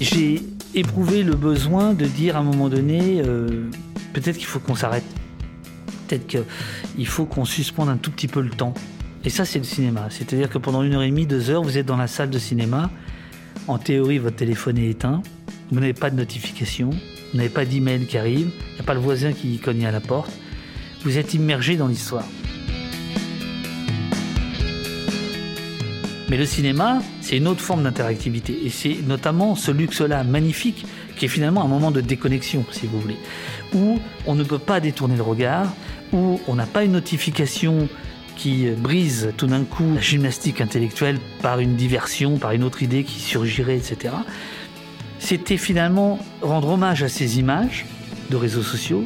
J'ai éprouvé le besoin de dire à un moment donné, euh, peut-être qu'il faut qu'on s'arrête. Peut-être qu'il faut qu'on suspende un tout petit peu le temps. Et ça, c'est le cinéma. C'est-à-dire que pendant une heure et demie, deux heures, vous êtes dans la salle de cinéma. En théorie, votre téléphone est éteint. Vous n'avez pas de notification. Vous n'avez pas d'email qui arrive. Il n'y a pas le voisin qui cogne à la porte. Vous êtes immergé dans l'histoire. Mais le cinéma, c'est une autre forme d'interactivité. Et c'est notamment ce luxe-là magnifique qui est finalement un moment de déconnexion, si vous voulez, où on ne peut pas détourner le regard, où on n'a pas une notification qui brise tout d'un coup la gymnastique intellectuelle par une diversion, par une autre idée qui surgirait, etc. C'était finalement rendre hommage à ces images de réseaux sociaux,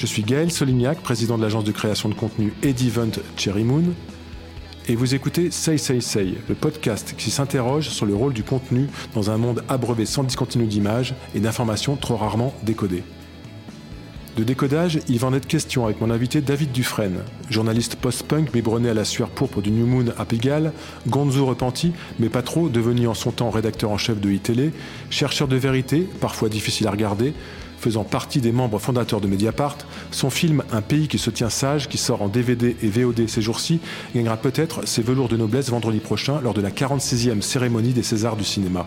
Je suis Gaël Solignac, président de l'agence de création de contenu Edivent Cherry Moon, et vous écoutez Say Say Say, le podcast qui s'interroge sur le rôle du contenu dans un monde abreuvé sans discontinu d'images et d'informations trop rarement décodées. De décodage, il va en être question avec mon invité David Dufresne, journaliste post-punk biberonné à la sueur pourpre du New Moon à Pigalle, gonzo repenti, mais pas trop, devenu en son temps rédacteur en chef de iTélé, chercheur de vérité, parfois difficile à regarder, faisant partie des membres fondateurs de Mediapart, son film Un pays qui se tient sage, qui sort en DVD et VOD ces jours-ci, gagnera peut-être ses velours de noblesse vendredi prochain lors de la 46e cérémonie des Césars du cinéma.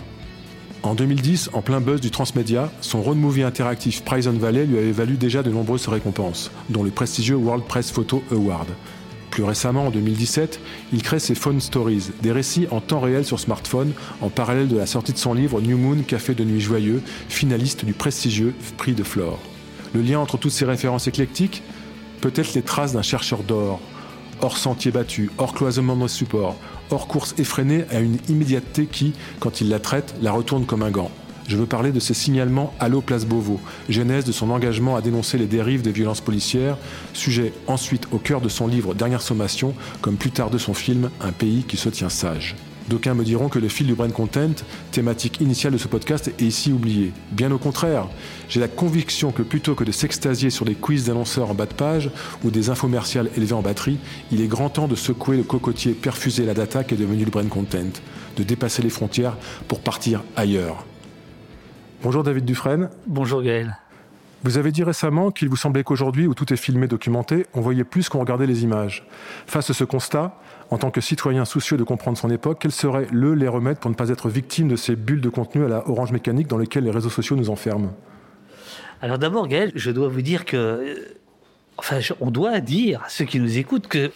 En 2010, en plein buzz du transmédia, son road movie interactif Prison Valley lui avait valu déjà de nombreuses récompenses, dont le prestigieux World Press Photo Award. Plus récemment, en 2017, il crée ses Phone Stories, des récits en temps réel sur smartphone, en parallèle de la sortie de son livre New Moon, Café de nuit joyeux, finaliste du prestigieux prix de Flore. Le lien entre toutes ces références éclectiques Peut-être les traces d'un chercheur d'or, hors sentier battu, hors cloisonnement de support, hors course effrénée à une immédiateté qui, quand il la traite, la retourne comme un gant. Je veux parler de ses signalements Allo Place Beauvau, genèse de son engagement à dénoncer les dérives des violences policières, sujet ensuite au cœur de son livre Dernière sommation, comme plus tard de son film Un pays qui se tient sage. D'aucuns me diront que le fil du brain content, thématique initiale de ce podcast, est ici oublié. Bien au contraire, j'ai la conviction que plutôt que de s'extasier sur des quiz d'annonceurs en bas de page ou des infomerciales élevées en batterie, il est grand temps de secouer le cocotier perfusé la data qui est devenu le brain content, de dépasser les frontières pour partir ailleurs. Bonjour David Dufresne. Bonjour Gaël. Vous avez dit récemment qu'il vous semblait qu'aujourd'hui, où tout est filmé, documenté, on voyait plus qu'on regardait les images. Face à ce constat, en tant que citoyen soucieux de comprendre son époque, quels seraient le les remèdes pour ne pas être victime de ces bulles de contenu à la orange mécanique dans lesquelles les réseaux sociaux nous enferment? Alors d'abord, Gaël, je dois vous dire que, euh, enfin, on doit dire à ceux qui nous écoutent que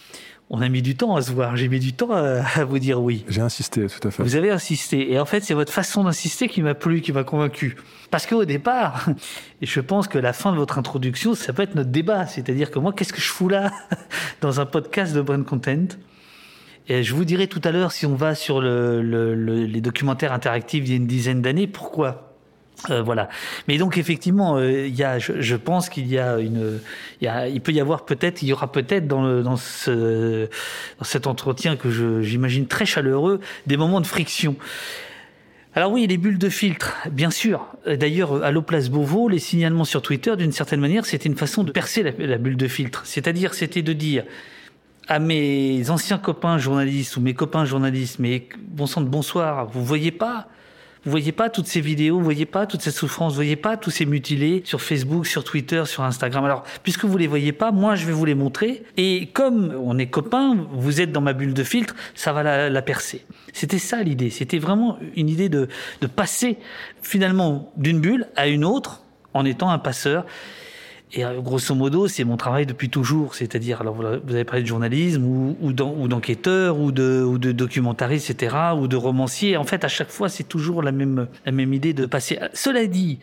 on a mis du temps à se voir. J'ai mis du temps à, vous dire oui. J'ai insisté, tout à fait. Vous avez insisté. Et en fait, c'est votre façon d'insister qui m'a plu, qui m'a convaincu. Parce qu'au départ, et je pense que la fin de votre introduction, ça peut être notre débat. C'est-à-dire que moi, qu'est-ce que je fous là dans un podcast de Brand Content? Et je vous dirai tout à l'heure si on va sur le, les documentaires interactifs d'il y a une dizaine d'années, pourquoi? Euh, voilà. Mais donc effectivement, euh, y a, je, pense qu'il y a une, y a, il peut y avoir peut-être, il y aura peut-être dans, dans, ce, dans cet entretien que j'imagine très chaleureux, des moments de friction. Alors oui, les bulles de filtre, bien sûr. D'ailleurs, à l'Oplace Beauvau, les signalements sur Twitter, d'une certaine manière, c'était une façon de percer la, la bulle de filtre. C'est-à-dire, c'était de dire à mes anciens copains journalistes ou mes copains journalistes, mais bon sang de bonsoir, vous voyez pas vous voyez pas toutes ces vidéos, vous voyez pas toute cette souffrance, vous voyez pas tous ces mutilés sur Facebook, sur Twitter, sur Instagram. Alors, puisque vous les voyez pas, moi je vais vous les montrer. Et comme on est copains, vous êtes dans ma bulle de filtre, ça va la, percer. C'était ça l'idée. C'était vraiment une idée de, de passer finalement d'une bulle à une autre en étant un passeur. Et euh, grosso modo, c'est mon travail depuis toujours. C'est-à-dire, alors vous avez parlé de journalisme ou, d'enquêteur ou de, ou de documentariste, etc., ou de romancier. En fait, à chaque fois, c'est toujours la même, la même idée de passer. Cela dit,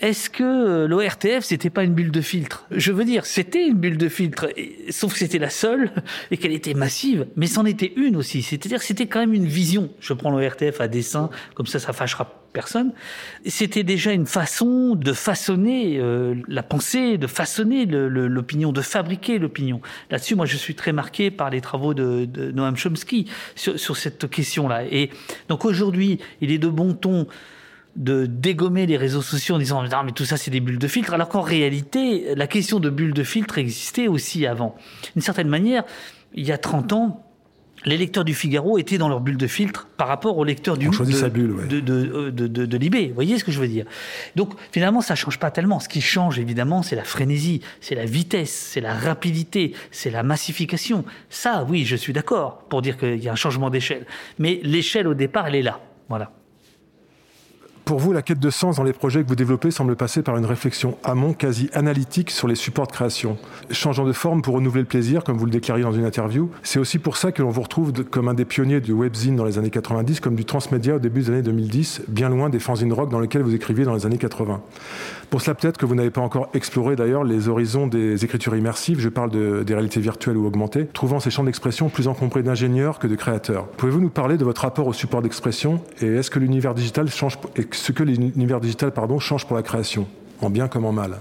est-ce que euh, l'ORTF c'était pas une bulle de filtre? Je veux dire, c'était une bulle de filtre, sauf que c'était la seule et qu'elle était massive, mais c'en était une aussi. C'est-à-dire, c'était quand même une vision. Je prends l'ORTF à dessin, comme ça, ça fâchera personne. C'était déjà une façon de façonner euh, la pensée, de façonner l'opinion, de fabriquer l'opinion. Là-dessus, moi, je suis très marqué par les travaux de, Noam Chomsky sur, sur cette question-là. Et donc aujourd'hui, il est de bon ton de dégommer les réseaux sociaux en disant non mais tout ça c'est des bulles de filtre alors qu'en réalité la question de bulles de filtre existait aussi avant. D'une certaine manière, il y a 30 ans, les lecteurs du Figaro étaient dans leur bulle de filtre par rapport aux lecteurs du On choisit de, sa bulle, ouais. de, de, de, de, de Libé. Vous voyez ce que je veux dire? Donc finalement, ça change pas tellement. Ce qui change évidemment, c'est la frénésie, c'est la vitesse, c'est la rapidité, c'est la massification. Ça, oui, je suis d'accord pour dire qu'il y a un changement d'échelle. Mais l'échelle au départ, elle est là. Voilà. Pour vous, la quête de sens dans les projets que vous développez semble passer par une réflexion amont quasi analytique sur les supports de création. Changeant de forme pour renouveler le plaisir, comme vous le déclariez dans une interview, c'est aussi pour ça que l'on vous retrouve comme un des pionniers du webzine dans les années 90, comme du transmédia au début des années 2010, bien loin des fanzines rock dans lesquels vous écriviez dans les années 80. Pour cela, peut-être que vous n'avez pas encore exploré d'ailleurs les horizons des écritures immersives, je parle de- des réalités virtuelles ou augmentées, trouvant ces champs d'expression plus encombrés d'ingénieurs que de créateurs. Pouvez-vous nous parler de votre rapport au support d'expression et est-ce que l'univers digital change, et ce que l'univers digital change pour la création, en bien comme en mal?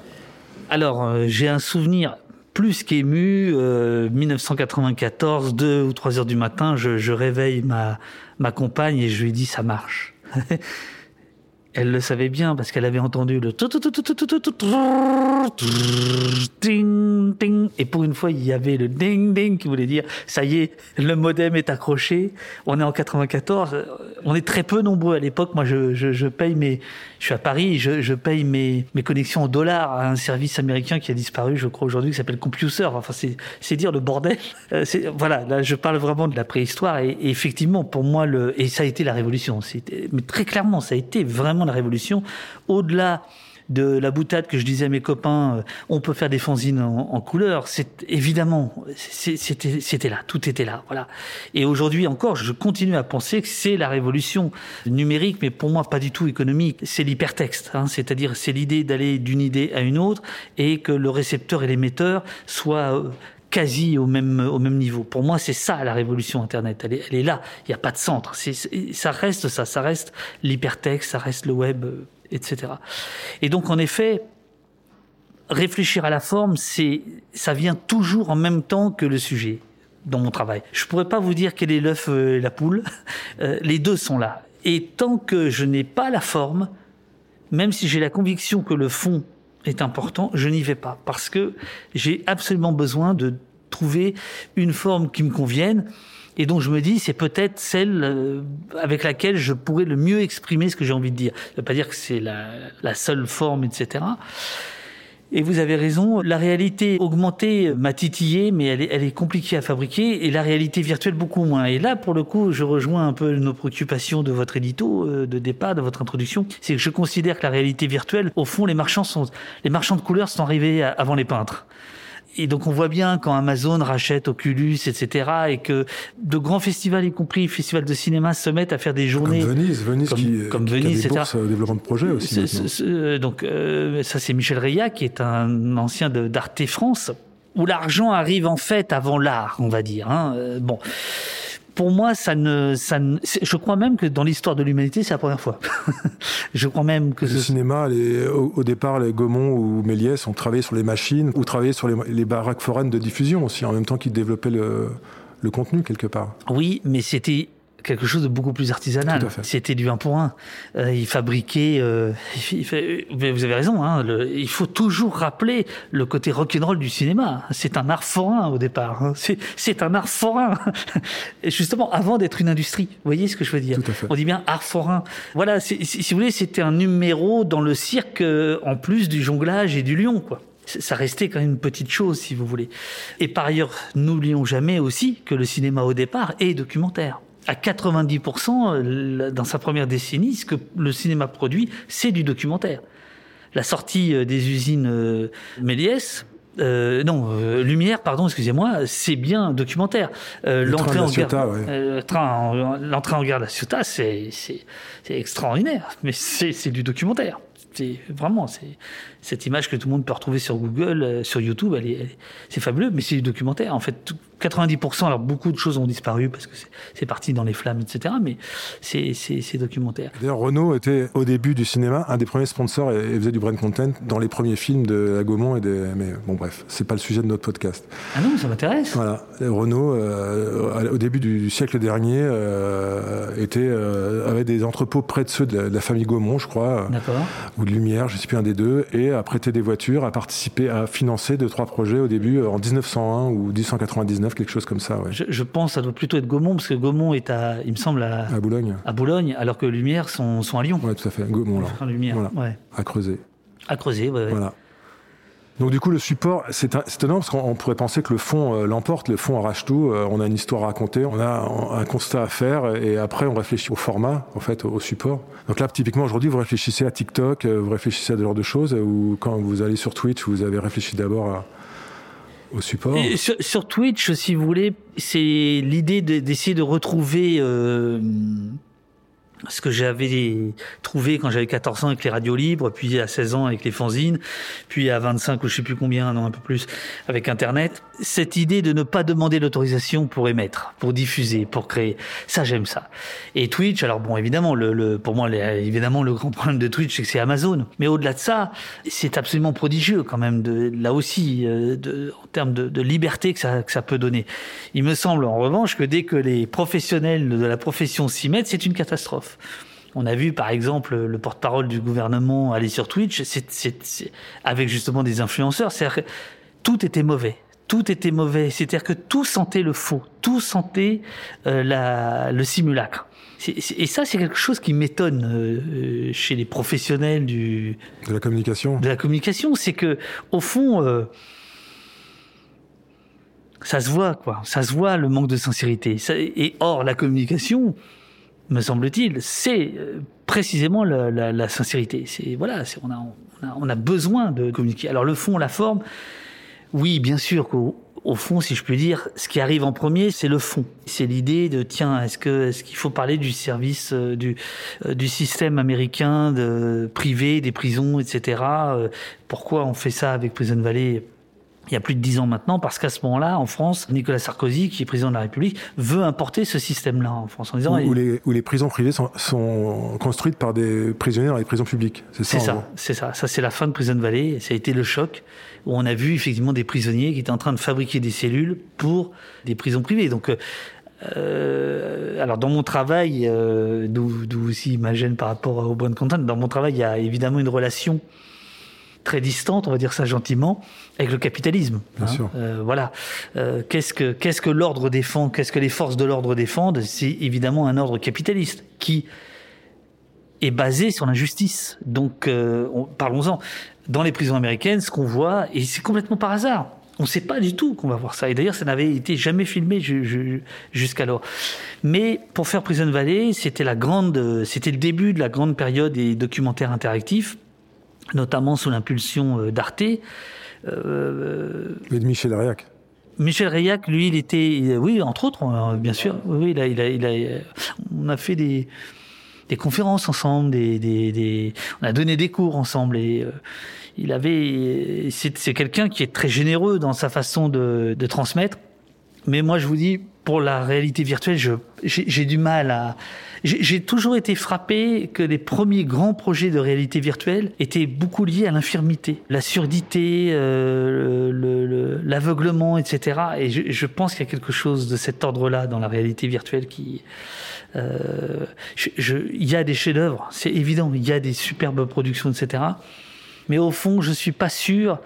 Alors, euh, j'ai un souvenir plus qu'ému. euh, 1994, 2 ou 3 heures du matin, je, réveille ma compagne et je lui dis ça marche. Elle le savait bien parce qu'elle avait entendu le ding ding. Et pour une fois il y avait le ding ding qui voulait dire ça y est le modem est accroché. On est en 94 euh, on est très peu nombreux à l'époque. Moi je, je, je paye mes je suis à Paris je, je paye mes, mes connexions en dollars à un service américain qui a disparu je crois aujourd'hui qui s'appelle CompuServe enfin c'est dire le bordel. Euh, voilà là je parle vraiment de la préhistoire. Et, et effectivement pour moi le et ça a été la révolution. C'était mais très clairement ça a été vraiment la révolution au-delà de la boutade que je disais à mes copains, euh, on peut faire des fanzines en, couleur. C'est évidemment, c'était là, tout était là, voilà. Et aujourd'hui encore, je continue à penser que c'est la révolution numérique, mais pour moi pas du tout économique. C'est l'hypertexte, hein, c'est-à-dire c'est l'idée d'aller d'une idée à une autre et que le récepteur et l'émetteur soient euh, quasi au même au même niveau. Pour moi, c'est ça la révolution Internet. Elle est, elle est là. Il n'y a pas de centre. Ça reste ça. Ça reste l'hypertexte. Ça reste le web, euh, etc. Et donc, en effet, réfléchir à la forme, c'est ça vient toujours en même temps que le sujet dans mon travail. Je pourrais pas vous dire quel est l'œuf euh, et la poule. Euh, les deux sont là. Et tant que je n'ai pas la forme, même si j'ai la conviction que le fond est important, je n'y vais pas parce que j'ai absolument besoin de trouver une forme qui me convienne et donc je me dis c'est peut-être celle euh, avec laquelle je pourrais le mieux exprimer ce que j'ai envie de dire. Ça veut pas dire que c'est la seule forme, etc. Et vous avez raison, la réalité augmentée m'a titillé, mais elle est, compliquée à fabriquer, et la réalité virtuelle beaucoup moins. Et là, pour le coup, je rejoins un peu nos préoccupations de votre édito, euh, de départ, de votre introduction. C'est que je considère que la réalité virtuelle, au fond, les marchands sont, les marchands de couleurs sont arrivés avant les peintres. Et donc on voit bien quand Amazon rachète Oculus, etc., et que de grands festivals, y compris festivals de cinéma, se mettent à faire des Comme journées. Venise, Venise comme- qui, comme qui a Venise, des etc. au développement de projets aussi. Ce- donc euh, ça c'est Michel Reya qui est un ancien de- d'Arte France où l'argent arrive en fait avant l'art, on va dire. hein. Euh, bon, pour moi ça ne, ça ne- je crois même que dans l'histoire de l'humanité c'est la première fois. je crois même que Le ce, cinéma, les- au, au départ, les Gaumont ou Méliès ont travaillé sur les machines ou travaillé sur les, les baraques foraines de diffusion aussi, en même temps qu'ils développaient le, le contenu quelque part. Oui, mais c'était quelque chose de beaucoup plus artisanal. C'était du un pour un. Euh, il fabriquait. euh, il fait- mais vous avez raison. Hein, le- il faut toujours rappeler le côté rock'n'roll du cinéma. C'est un art forain au départ. hein. C'est, un art forain. Et justement, avant d'être une industrie. Vous voyez ce que je veux dire? Tout à fait. On dit bien art forain. Voilà. si, si vous voulez, c'était un numéro dans le cirque euh, en plus du jonglage et du lion, quoi. Ça restait quand même une petite chose, si vous voulez. Et par ailleurs, n'oublions jamais aussi que le cinéma au départ est documentaire. À 90%, euh, dans sa première décennie, ce que le cinéma produit, c'est du documentaire. La sortie euh, des usines euh, Méliès, euh, non, euh, Lumière, pardon, excusez-moi, c'est bien documentaire. Euh, Le train de la en ouais. l'entrée en gare de la Ciotat, c'est extraordinaire, mais c'est du documentaire. C'est vraiment cette image que tout le monde peut retrouver sur Google, sur YouTube, c'est fabuleux, mais c'est du documentaire. En fait, tout- 90%, alors beaucoup de choses ont disparu parce que c'est- parti dans les flammes, etc. Mais c'est documentaire. D'ailleurs, Renault était au début du cinéma un des premiers sponsors et, et faisait du brand content dans les premiers films de la Gaumont et des. Mais bon, bref, c'est pas le sujet de notre podcast. Ah non, ça m'intéresse. Voilà, Renault, euh, au début du siècle dernier, euh, était, euh, avait des entrepôts près de ceux de la, de la famille Gaumont, je crois, D'accord. ou de Lumière, je sais plus un des deux, et a prêté des voitures, a participé à financer deux trois projets au début en 1901 ou 1999 99, quelque chose comme ça. Ouais. Je, je pense que ça doit plutôt être Gaumont, parce que Gaumont est à, il me semble, à, À Boulogne à Boulogne, alors que Lumière sont, sont à Lyon. Ouais, tout à fait. Gaumont, là. Enfin, Lumière, Voilà. ouais. À creuser. À creuser, ouais. Voilà. Donc du coup, le support, c'est étonnant parce qu'on on pourrait penser que le fond euh, l'emporte, le fond arrache tout. euh, on a une histoire à raconter, on a un, un constat à faire, et après on réfléchit au format, en fait, au, au support. Donc là, typiquement aujourd'hui, vous réfléchissez à TikTok, euh, vous réfléchissez à ce genre de choses, ou quand vous allez sur Twitch, vous avez réfléchi d'abord à- au support. Sur, sur Twitch, si vous voulez, c'est l'idée de- d'essayer de retrouver euh, ce que j'avais trouvé quand j'avais 14 ans avec les radios libres, puis à 16 ans avec les fanzines, puis à 25 ou je sais plus combien, non un peu plus, avec Internet. Cette idée de ne pas demander l'autorisation pour émettre, pour diffuser, pour créer, ça j'aime ça. Et Twitch, alors bon, évidemment, le, le, pour moi, évidemment, le grand problème de Twitch, c'est que c'est Amazon. Mais au-delà de ça, c'est absolument prodigieux quand même, de, là aussi, euh, de, en termes de, de liberté que ça, que ça peut donner. Il me semble en revanche que dès que les professionnels de la profession s'y mettent, c'est une catastrophe. On a vu par exemple le porte-parole du gouvernement aller sur Twitch, c'est, c'est, c'est- avec justement des influenceurs. C'est-à-dire que tout était mauvais. Tout était mauvais. C'est-à-dire que tout sentait le faux. Tout sentait euh, la, le simulacre. Et ça, c'est quelque chose qui m'étonne euh, euh, chez les professionnels du, De la communication de la communication, c'est que au fond, euh, ça se voit quoi, ça se voit le manque de sincérité. Ça- et or la communication, me semble-t-il, c'est euh, précisément la, sincérité. C'est voilà, on a, on a besoin de communiquer. Alors le fond, la forme, oui, bien sûr qu'au au fond, si je puis dire, ce qui arrive en premier, c'est le fond. C'est l'idée de tiens, est-ce que est-ce qu'il faut parler du service euh, du euh, du système américain de privé des prisons, etc. Pourquoi on fait ça avec Prison Valley il y a plus de dix ans maintenant, parce qu'à ce moment-là, en France, Nicolas Sarkozy, qui est président de la République, veut importer ce système-là en France en disant où, où les, où les prisons privées sont, sont construites par des prisonniers dans les prisons publiques. C'est ça. C'est ça, c'est ça. Ça, c'est la fin de Prison Valley. Ça a été le choc où on a vu effectivement des prisonniers qui étaient en train de fabriquer des cellules pour des prisons privées. Donc, euh, alors dans mon travail, euh, d'où aussi ma gêne par rapport au bonne content, dans mon travail, il y a évidemment une relation très distante, on va dire ça gentiment, avec le capitalisme. Bien sûr. Euh, voilà. Euh, qu'est-ce que qu'est-ce que l'ordre défend Qu'est-ce que les forces de l'ordre défendent C'est évidemment un ordre capitaliste qui est basé sur l'injustice. Donc, euh, on- parlons-en. Dans les prisons américaines, ce qu'on voit, et c'est complètement par hasard, on ne sait pas du tout qu'on va voir ça. Et d'ailleurs, ça n'avait été jamais filmé ju- ju- jusqu'alors. Mais pour faire Prison Valley, c'était la grande, c'était le début de la grande période des documentaires interactifs, notamment sous l'impulsion euh, d'Arte. Euh, Et de Michel Ariac. Michel Reillac, lui, il était, oui, entre autres, euh, bien sûr. Oui, il a, il a, il a, on a fait des, des conférences ensemble, des, des, des- on a donné des cours ensemble et euh, il avait, c'est, quelqu'un qui est très généreux dans sa façon de, de transmettre. Mais moi, je vous dis, pour la réalité virtuelle, j'ai du mal à. J'ai, toujours été frappé que les premiers grands projets de réalité virtuelle étaient beaucoup liés à l'infirmité, la surdité, euh, le, le- l'aveuglement, etc. Et je, pense qu'il y a quelque chose de cet ordre-là dans la réalité virtuelle qui. Euh, il y a des chefs-d'œuvre, c'est évident. Il y a des superbes productions, etc. Mais au fond, je suis pas sûr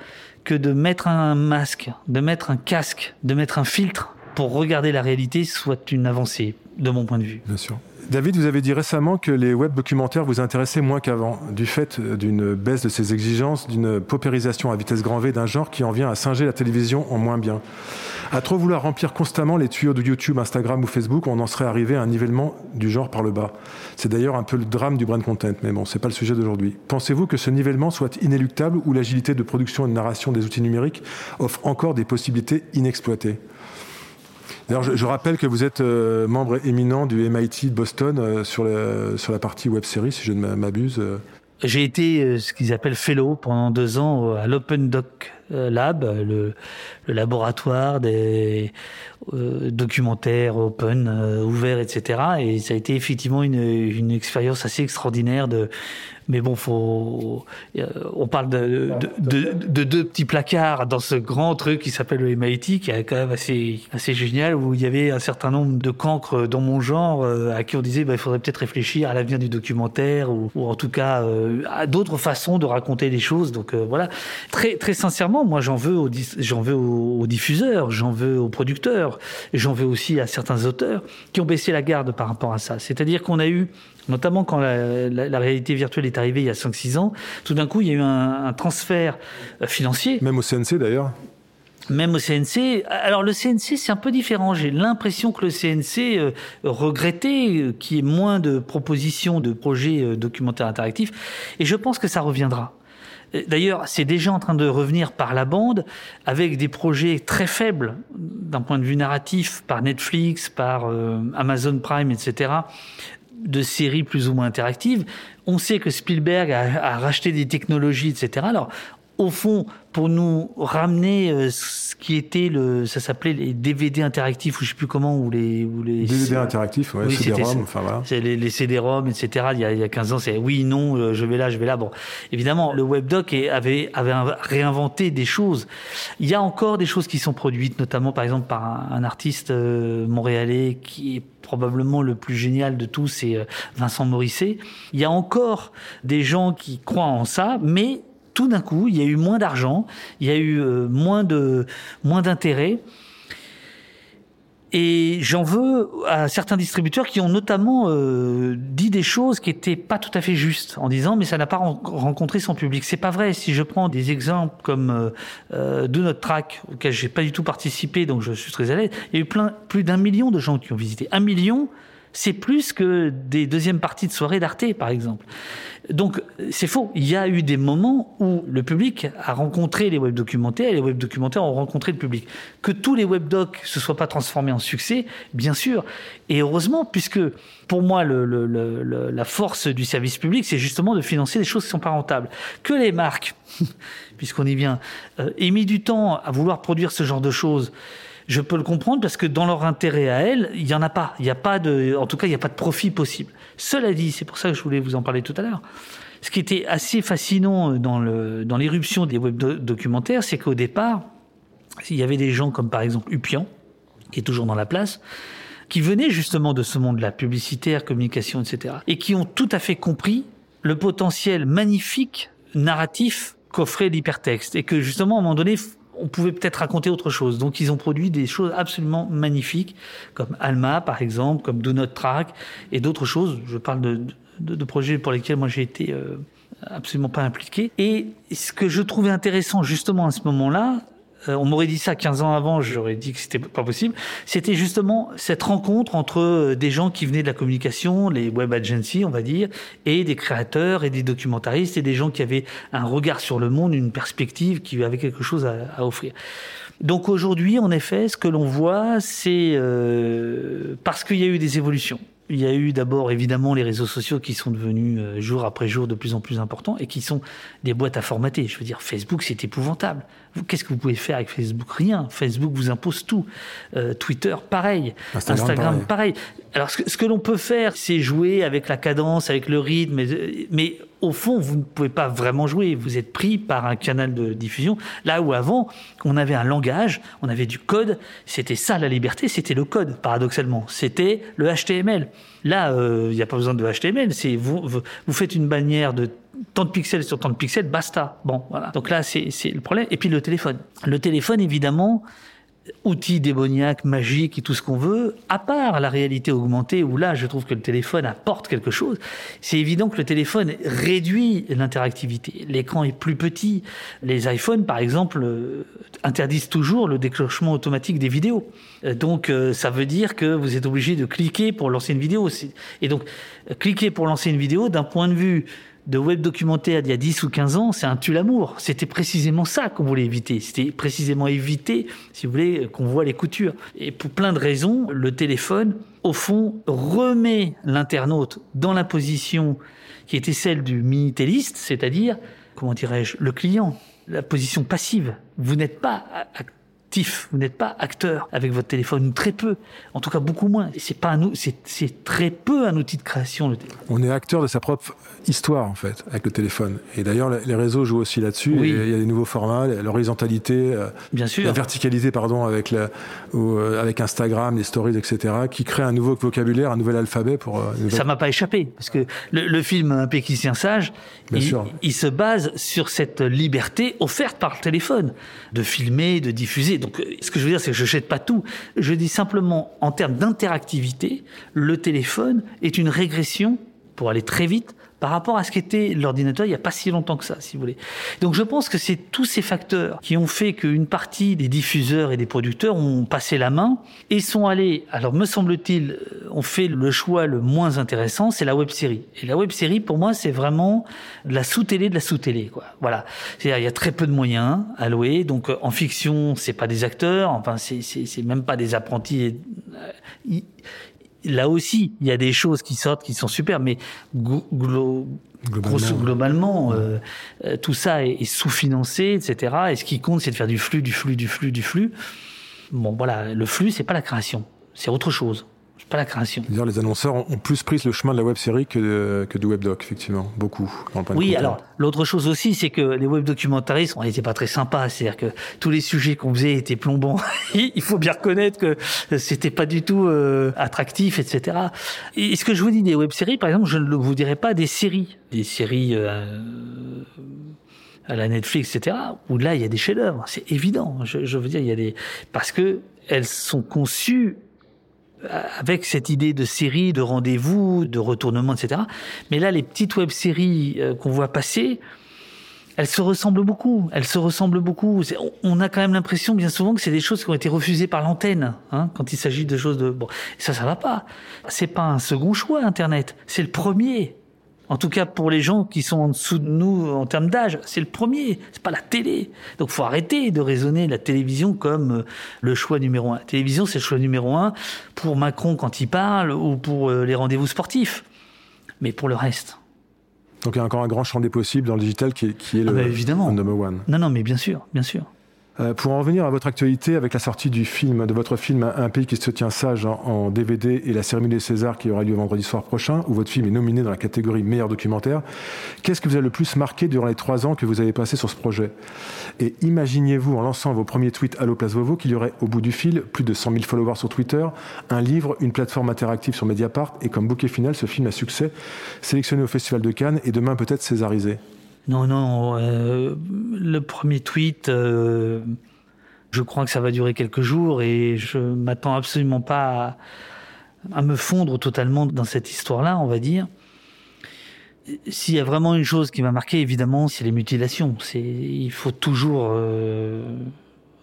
que de mettre un masque, de mettre un casque, de mettre un filtre pour regarder la réalité soit une avancée, de mon point de vue. Bien sûr. David, vous avez dit récemment que les web documentaires vous intéressaient moins qu'avant, du fait d'une baisse de ses exigences, d'une paupérisation à vitesse grand V d'un genre qui en vient à singer la télévision en moins bien. À trop vouloir remplir constamment les tuyaux de YouTube, Instagram ou Facebook, on en serait arrivé à un nivellement du genre par le bas. C'est d'ailleurs un peu le drame du brand content, mais bon, c'est pas le sujet d'aujourd'hui. Pensez-vous que ce nivellement soit inéluctable ou l'agilité de production et de narration des outils numériques offre encore des possibilités inexploitées? D'ailleurs, je, rappelle que vous êtes euh, membre éminent du MIT de Boston euh, sur, la partie web série, si je ne m'abuse. euh. J'ai été ce qu'ils appellent fellow pendant deux ans à l'Open Doc Lab, euh, le, le laboratoire des euh, documentaires open, euh, ouverts, etc. Et ça a été effectivement une, une expérience assez extraordinaire de. Mais bon, faut. euh, on parle de, de, de, de deux petits placards dans ce grand truc qui s'appelle le MIT, qui est quand même assez, assez génial, où il y avait un certain nombre de cancres dans mon genre, à qui on disait bah, il faudrait peut-être réfléchir à l'avenir du documentaire, ou, ou en tout cas à d'autres façons de raconter les choses. Donc voilà, très, très sincèrement, évidemment, moi j'en veux aux, j'en veux aux, diffuseurs, j'en veux aux producteurs, j'en veux aussi à certains auteurs qui ont baissé la garde par rapport à ça. C'est-à-dire qu'on a eu, notamment quand la, réalité virtuelle est arrivée il y a 5-6 ans, tout d'un coup il y a eu un, un transfert euh, financier. Même au CNC d'ailleurs même au CNC. Alors le CNC, c'est un peu différent. J'ai l'impression que le CNC euh, regrettait euh, qu'il y ait moins de propositions de projets documentaires interactifs. Et je pense que ça reviendra. D'ailleurs, c'est déjà en train de revenir par la bande avec des projets très faibles d'un point de vue narratif par Netflix, par euh, Amazon Prime, etc de séries plus ou moins interactives. On sait que Spielberg a, racheté des technologies, etc. au fond, pour nous ramener euh, ce qui était le, ça s'appelait les DVD interactifs ou je sais plus comment ou les, ou les DVD interactifs, ouais, CD-ROM, enfin voilà. C'est les, les CD-ROM, etc. Il y, a, il y a 15 ans, c'est oui, non, euh, je vais là, je vais là. Bon, évidemment, le webdoc avait avait réinventé des choses. Il y a encore des choses qui sont produites, notamment par exemple par un, un artiste euh, montréalais qui est probablement le plus génial de tous, c'est Vincent Morisset. Il y a encore des gens qui croient en ça, mais tout d'un coup, il y a eu moins d'argent, il y a eu euh, moins d'intérêt. Et j'en veux à certains distributeurs qui ont notamment euh, dit des choses qui étaient pas tout à fait justes, en disant mais ça n'a pas rencontré son public. C'est pas vrai. Si je prends des exemples comme euh, de notre track auquel j'ai pas du tout participé, donc je suis très à l'aise. Il y a eu plus d'un million de gens qui ont visité. Un million, c'est plus que des deuxièmes parties de soirée d'Arte, par exemple. Donc c'est faux. Il y a eu des moments où le public a rencontré les web documentaires et les web documentaires ont rencontré le public. Que tous les web docs se soient pas transformés en succès, bien sûr. Et heureusement, puisque pour moi le, le, le, la force du service public, c'est justement de financer des choses qui sont pas rentables. Que les marques, puisqu'on y vient, euh, aient mis du temps à vouloir produire ce genre de choses je peux le comprendre parce que dans leur intérêt à elles, il y en a pas. Il a pas de, en tout cas, il n'y a pas de profit possible. Cela dit, c'est pour ça que je voulais vous en parler tout à l'heure. Ce qui était assez fascinant dans l'éruption des web documentaires, c'est qu'au départ, il y avait des gens comme par exemple Upian, qui est toujours dans la place, qui venaient justement de ce monde-là, publicitaire, communication, etc., et qui ont tout à fait compris le potentiel magnifique narratif qu'offrait l'hypertexte, et que justement, à un moment donné, on pouvait peut-être raconter autre chose. Donc ils ont produit des choses absolument magnifiques, comme Alma par exemple, comme Do Not Track et d'autres choses. Je parle de, de, de, projets pour lesquels moi j'ai été euh, absolument pas impliqué. Et ce que je trouvais intéressant justement à ce moment-là, on m'aurait dit ça 15 ans avant, j'aurais dit que c'était pas possible. C'était justement cette rencontre entre euh, des gens qui venaient de la communication, les web agencies, on va dire, et des créateurs et des documentaristes et des gens qui avaient un regard sur le monde, une perspective, qui avaient quelque chose à, offrir. Donc aujourd'hui, en effet, ce que l'on voit, c'est euh, parce qu'il y a eu des évolutions. Il y a eu d'abord évidemment les réseaux sociaux qui sont devenus euh, jour après jour de plus en plus importants et qui sont des boîtes à formater. Je veux dire, Facebook, c'est épouvantable. Qu'est-ce que vous pouvez faire avec Facebook? Rien. Facebook vous impose tout. Euh, Twitter, pareil. Instagram, Instagram pareil. Alors, ce que, l'on peut faire, c'est jouer avec la cadence, avec le rythme, mais, mais au fond, vous ne pouvez pas vraiment jouer. Vous êtes pris par un canal de diffusion. Là où avant, on avait un langage, on avait du code. C'était ça la liberté, c'était le code, paradoxalement. C'était le HTML. Là, euh, il n'y a pas besoin de HTML. C'est vous, vous faites une bannière de tant de pixels sur tant de pixels, basta. Bon, voilà. Donc là, c'est le problème. Et puis le téléphone. Le téléphone, évidemment, outil démoniaque, magique et tout ce qu'on veut, à part la réalité augmentée, où là, je trouve que le téléphone apporte quelque chose, c'est évident que le téléphone réduit l'interactivité. L'écran est plus petit. Les iPhones, par exemple, euh, interdisent toujours le déclenchement automatique des vidéos. Euh, donc, euh, ça veut dire que vous êtes obligé de cliquer pour lancer une vidéo. Et donc, cliquer pour lancer une vidéo, d'un point de vue de web documentaire d'il y a 10 ou 15 ans, c'est un tue l'amour. C'était précisément ça qu'on voulait éviter. C'était précisément éviter, si vous voulez, qu'on voit les coutures. Et pour plein de raisons, le téléphone, au fond, remet l'internaute dans la position qui était celle du minitéliste, c'est-à-dire, comment dirais-je, le client, la position passive. Vous n'êtes pas actif, vous n'êtes pas acteur avec votre téléphone, ou très peu, en tout cas beaucoup moins. C'est pas un, c'est très peu un outil de création. Le téléphone. On est acteur de sa propre histoire en fait avec le téléphone. Et d'ailleurs, les réseaux jouent aussi là-dessus. Oui. Il y a des nouveaux formats, l'horizontalité, euh, Bien sûr. la verticalité, pardon, avec la, ou, euh, avec Instagram, les stories, etc., qui créent un nouveau vocabulaire, un nouvel alphabet pour. euh, Ça m'a pas échappé parce que le, le film Un péquicien sage, il, il se base sur cette liberté offerte par le téléphone de filmer, de diffuser. Donc, euh, ce que je veux dire, c'est que je jette pas tout. Je dis simplement, en termes d'interactivité, le téléphone est une régression pour aller très vite par rapport à ce qu'était l'ordinateur il n'y a pas si longtemps que ça, si vous voulez. Donc je pense que c'est tous ces facteurs qui ont fait qu'une partie des diffuseurs et des producteurs ont passé la main et sont allés, alors me semble-t-il, euh, ont fait le choix le moins intéressant, c'est la web série. Et la web série, pour moi, c'est vraiment de la sous-télé de la sous-télé, quoi. Voilà. C'est-à-dire, il y a très peu de moyens alloués. Donc, euh, en fiction, c'est pas des acteurs. Enfin, c'est, même pas des apprentis. Euh, là aussi, il y a des choses qui sortent qui sont super, mais glo- glo- Globalement, globalement, euh, euh, tout ça est, est sous-financé, etc. Et ce qui compte, c'est de faire du flux, du flux, du flux, du flux. Bon, voilà, le flux, c'est pas la création, c'est autre chose. Pas la création. D'ailleurs, les annonceurs ont plus pris le chemin de la web série que, de- que du webdoc, effectivement. Beaucoup. Dans le Oui, alors l'autre chose aussi, c'est que les web documentaristes, on n'était pas très sympas. C'est-à-dire que tous les sujets qu'on faisait étaient plombants. Il faut bien reconnaître que c'était pas du tout euh, attractif, etc. Et ce que je vous dis des web-séries, par exemple, je ne vous dirais pas des séries, des séries euh, à la Netflix, etc. Où là, il y a des chefs-d'œuvre. C'est évident. Je, je veux dire, il y a des parce que elles sont conçues avec cette idée de série, de rendez-vous, de retournement, etc. Mais là, les petites web-séries euh, qu'on voit passer, elles se ressemblent beaucoup. Elles se ressemblent beaucoup. On a quand même l'impression, bien souvent, que c'est des choses qui ont été refusées par l'antenne, hein, quand il s'agit de choses de bon. Ça, ça va pas. C'est pas un second choix, Internet. C'est le premier. En tout cas, pour les gens qui sont en dessous de nous en termes d'âge, c'est le premier. C'est pas la télé. Donc, faut arrêter de raisonner la télévision comme euh, le choix numéro un. La télévision, c'est le choix numéro un pour Macron quand il parle ou pour euh, les rendez-vous sportifs. Mais pour le reste. Donc il y a encore un grand champ des possibles dans le digital qui est, qui est Ah le, bah, évidemment. le number one. Non, non, mais bien sûr, bien sûr. Euh, pour en revenir à votre actualité avec la sortie du film, de votre film Un pays qui se tient sage en, DVD et la cérémonie des Césars qui aura lieu vendredi soir prochain, où votre film est nominé dans la catégorie meilleur documentaire, qu'est-ce que vous a le plus marqué durant les trois ans que vous avez passé sur ce projet? Et imaginiez-vous, en lançant vos premiers tweets à Place Vovo, qu'il y aurait au bout du fil plus de 100 000 followers sur Twitter, un livre, une plateforme interactive sur Mediapart, et comme bouquet final, ce film à succès, sélectionné au Festival de Cannes et demain peut-être césarisé Non, non, euh, le premier tweet, euh, je crois que ça va durer quelques jours et je m'attends absolument pas à, me fondre totalement dans cette histoire-là, on va dire. S'il y a vraiment une chose qui m'a marqué, évidemment, c'est les mutilations. Il faut toujours euh,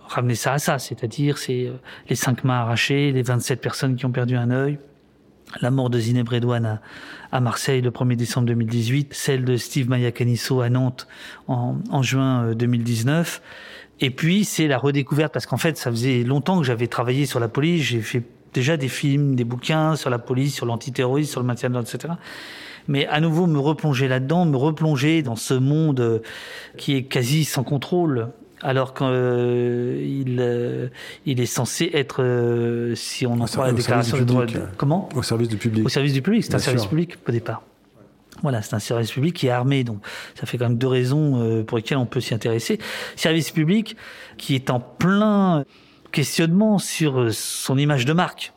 ramener ça à ça, c'est-à-dire c'est euh, les cinq mains arrachées, les 27 personnes qui ont perdu un œil, la mort de Zineb Redouane à, Marseille le 1er décembre 2018, celle de Steve Mayacanisso à Nantes en, en juin euh, 2019. Et puis, c'est la redécouverte, parce qu'en fait, ça faisait longtemps que j'avais travaillé sur la police, j'ai fait déjà des films, des bouquins sur la police, sur l'antiterrorisme, sur le maintien de l'ordre, etc. Mais à nouveau, me replonger là-dedans, me replonger dans ce monde euh, qui est quasi sans contrôle, alors qu'il euh, il est censé être, euh, si on en croit la déclaration de- euh. Comment au service du public. au service du public, c'est un service public au départ. Voilà, c'est un service public qui est armé, donc ça fait quand même deux raisons euh, pour lesquelles on peut s'y intéresser. Service public qui est en plein questionnement sur euh, son image de marque.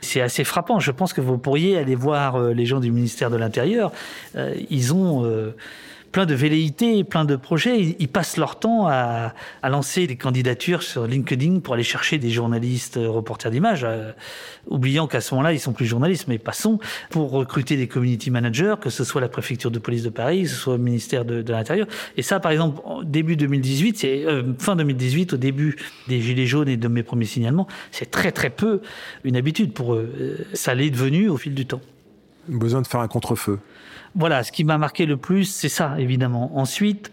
C'est assez frappant. Je pense que vous pourriez aller voir euh, les gens du ministère de l'Intérieur. Euh, ils ont euh, plein de velléités, plein de projets. Ils, passent leur temps à, à lancer des candidatures sur LinkedIn pour aller chercher des journalistes, euh, reporters d'images, euh, oubliant qu'à ce moment-là, ils sont plus journalistes, mais passons, pour recruter des community managers, que ce soit la préfecture de police de Paris, que ce soit le ministère de, l'Intérieur. Et ça, par exemple, début 2018, c'est euh, fin 2018, au début des Gilets jaunes et de mes premiers signalements, c'est très très peu une habitude pour eux. Ça l'est devenu au fil du temps. Besoin de faire un contre-feu. Voilà, ce qui m'a marqué le plus, c'est ça, évidemment. Ensuite,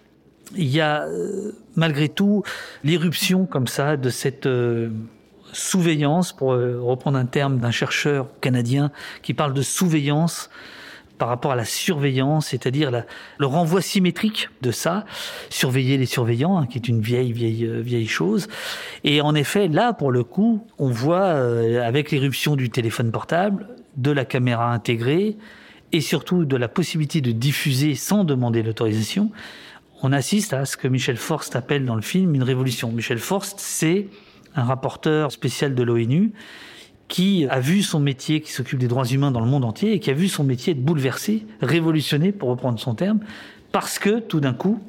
il y a euh, malgré tout l'irruption comme ça de cette euh, surveillance, pour euh, reprendre un terme d'un chercheur canadien qui parle de surveillance par rapport à la surveillance, c'est-à-dire le renvoi symétrique de ça, surveiller les surveillants, hein, qui est une vieille, vieille, vieille chose. Et en effet, là, pour le coup, on voit, avec l'éruption du téléphone portable, de la caméra intégrée, et surtout de la possibilité de diffuser sans demander l'autorisation, on assiste à ce que Michel Forst appelle dans le film une révolution. Michel Forst, c'est un rapporteur spécial de l'ONU qui a vu son métier, qui s'occupe des droits humains dans le monde entier, et qui a vu son métier être bouleversé, révolutionné, pour reprendre son terme, parce que tout d'un coup,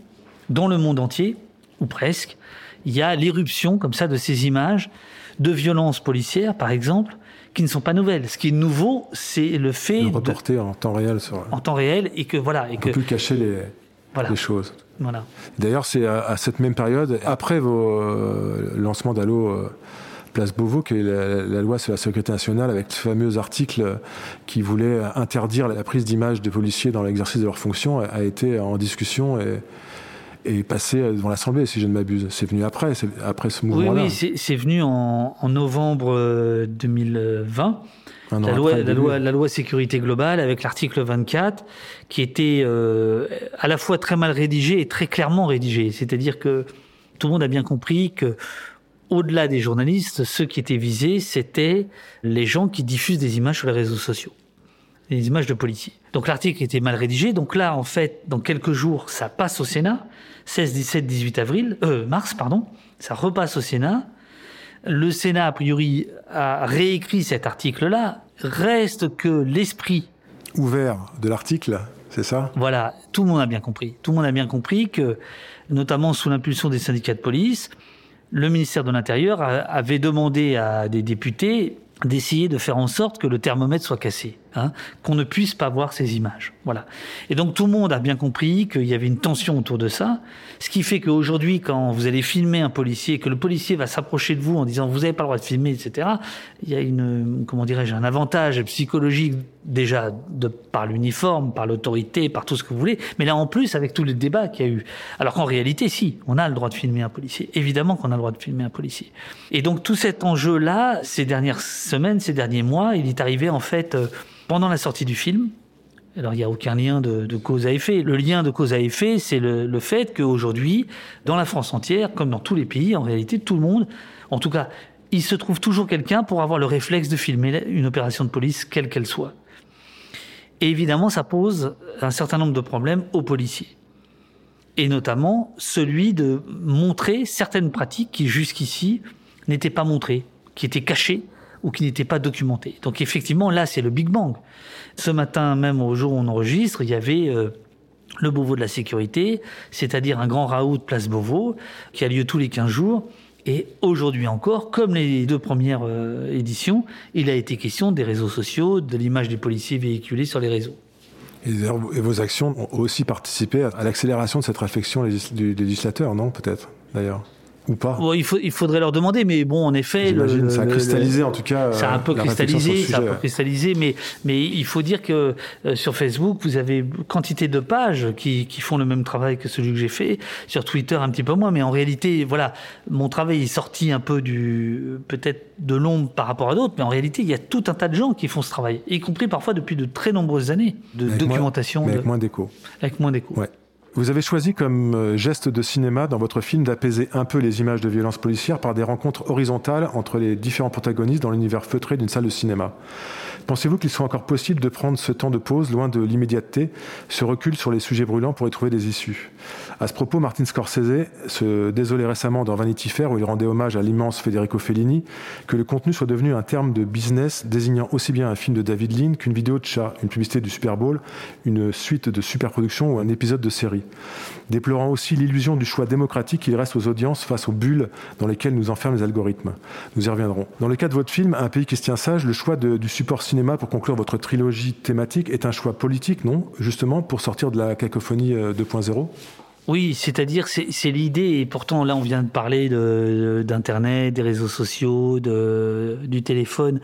dans le monde entier, ou presque, il y a l'éruption comme ça de ces images de violences policières, par exemple, qui ne sont pas nouvelles. Ce qui est nouveau, c'est le fait Le de- reporter en temps réel sur. en temps réel et que voilà et On que peut plus cacher les, voilà les choses. voilà. D'ailleurs, c'est à, à cette même période, après vos euh, lancements d'Allo euh, Place Beauvau, la, la loi sur la sécurité nationale, avec ce fameux article qui voulait interdire la prise d'image des policiers dans l'exercice de leurs fonctions, a, a été en discussion et, et passé devant l'Assemblée, si je ne m'abuse. C'est venu après, après ce Oui, mouvement-là. oui, c'est c'est venu en, en novembre euh, 2020. Un an La loi, la, loi, la loi sécurité globale avec l'article 24 qui était euh, à la fois très mal rédigé et très clairement rédigé. C'est-à-dire que tout le monde a bien compris que au-delà des journalistes, ceux qui étaient visés, c'était les gens qui diffusent des images sur les réseaux sociaux, des images de policiers. Donc l'article était mal rédigé. Donc là, en fait, dans quelques jours, ça passe au Sénat, 16, 17, 18 avril, euh, mars, pardon, ça repasse au Sénat. Le Sénat, a priori, a réécrit cet article-là. Reste que l'esprit Ouvert de l'article, c'est ça? Voilà, tout le monde a bien compris. Tout le monde a bien compris que, notamment sous l'impulsion des syndicats de police, le ministère de l'Intérieur avait demandé à des députés d'essayer de faire en sorte que le thermomètre soit cassé, hein, qu'on ne puisse pas voir ces images. Voilà. Et donc tout le monde a bien compris qu'il y avait une tension autour de ça, ce qui fait qu'aujourd'hui, quand vous allez filmer un policier, que le policier va s'approcher de vous en disant vous n'avez pas le droit de filmer, etc. Il y a une, comment dirais-je, un avantage psychologique déjà de par l'uniforme, par l'autorité, par tout ce que vous voulez, mais là en plus avec tous les débats qu'il y a eu. Alors qu'en réalité, si, on a le droit de filmer un policier. Évidemment qu'on a le droit de filmer un policier. Et donc tout cet enjeu-là, ces dernières semaines, ces derniers mois, il est arrivé en fait euh, pendant la sortie du film. Alors il n'y a aucun lien de, cause à effet. Le lien de cause à effet, c'est le, le fait qu'aujourd'hui, dans la France entière, comme dans tous les pays, en réalité, tout le monde, en tout cas, il se trouve toujours quelqu'un pour avoir le réflexe de filmer une opération de police, quelle qu'elle soit. Et évidemment, ça pose un certain nombre de problèmes aux policiers. Et notamment celui de montrer certaines pratiques qui jusqu'ici n'étaient pas montrées, qui étaient cachées ou qui n'étaient pas documentées. Donc effectivement, là, c'est le Big Bang. Ce matin même, au jour où on enregistre, il y avait euh, le Beauvau de la sécurité, c'est-à-dire un grand raout de Place Beauvau, qui a lieu tous les 15 jours. Et aujourd'hui encore, comme les deux premières euh, éditions, il a été question des réseaux sociaux, de l'image des policiers véhiculés sur les réseaux. Et vos actions ont aussi participé à l'accélération de cette réflexion légis- du législateur, non Peut-être, d'ailleurs? Ou pas Bon, il, faut, il faudrait leur demander, mais bon, en effet, le- ça a cristallisé le- en tout cas. Ça a un euh, peu le cristallisé, ça a un sujet. peu cristallisé, mais, mais il faut dire que euh, sur Facebook, vous avez quantité de pages qui, qui font le même travail que celui que j'ai fait. Sur Twitter, un petit peu moins, mais en réalité, voilà, mon travail est sorti un peu du, peut-être de l'ombre par rapport à d'autres, mais en réalité, il y a tout un tas de gens qui font ce travail, y compris parfois depuis de très nombreuses années de Avec moins- documentation, de- avec moins d'écho. avec moins d'écho. Ouais. Vous avez choisi comme euh, geste de cinéma dans votre film d'apaiser un peu les images de violence policière par des rencontres horizontales entre les différents protagonistes dans l'univers feutré d'une salle de cinéma. Pensez-vous qu'il soit encore possible de prendre ce temps de pause loin de l'immédiateté, ce recul sur les sujets brûlants pour y trouver des issues? À ce propos, Martin Scorsese se désolait récemment dans Vanity Fair, où il rendait hommage à l'immense Federico Fellini, que le contenu soit devenu un terme de business désignant aussi bien un film de David Lean qu'une vidéo de chat, une publicité du Super Bowl, une suite de superproduction ou un épisode de série. Déplorant aussi l'illusion du choix démocratique qu'il reste aux audiences face aux bulles dans lesquelles nous enferment les algorithmes. Nous y reviendrons. Dans le cas de votre film, Un pays qui se tient sage, le choix du support cinéma pour conclure votre trilogie thématique est un choix politique, non? Justement, pour sortir de la cacophonie euh, 2.0 Oui, c'est-à-dire c'est l'idée et pourtant là on vient de parler d'internet, des réseaux sociaux, du téléphone.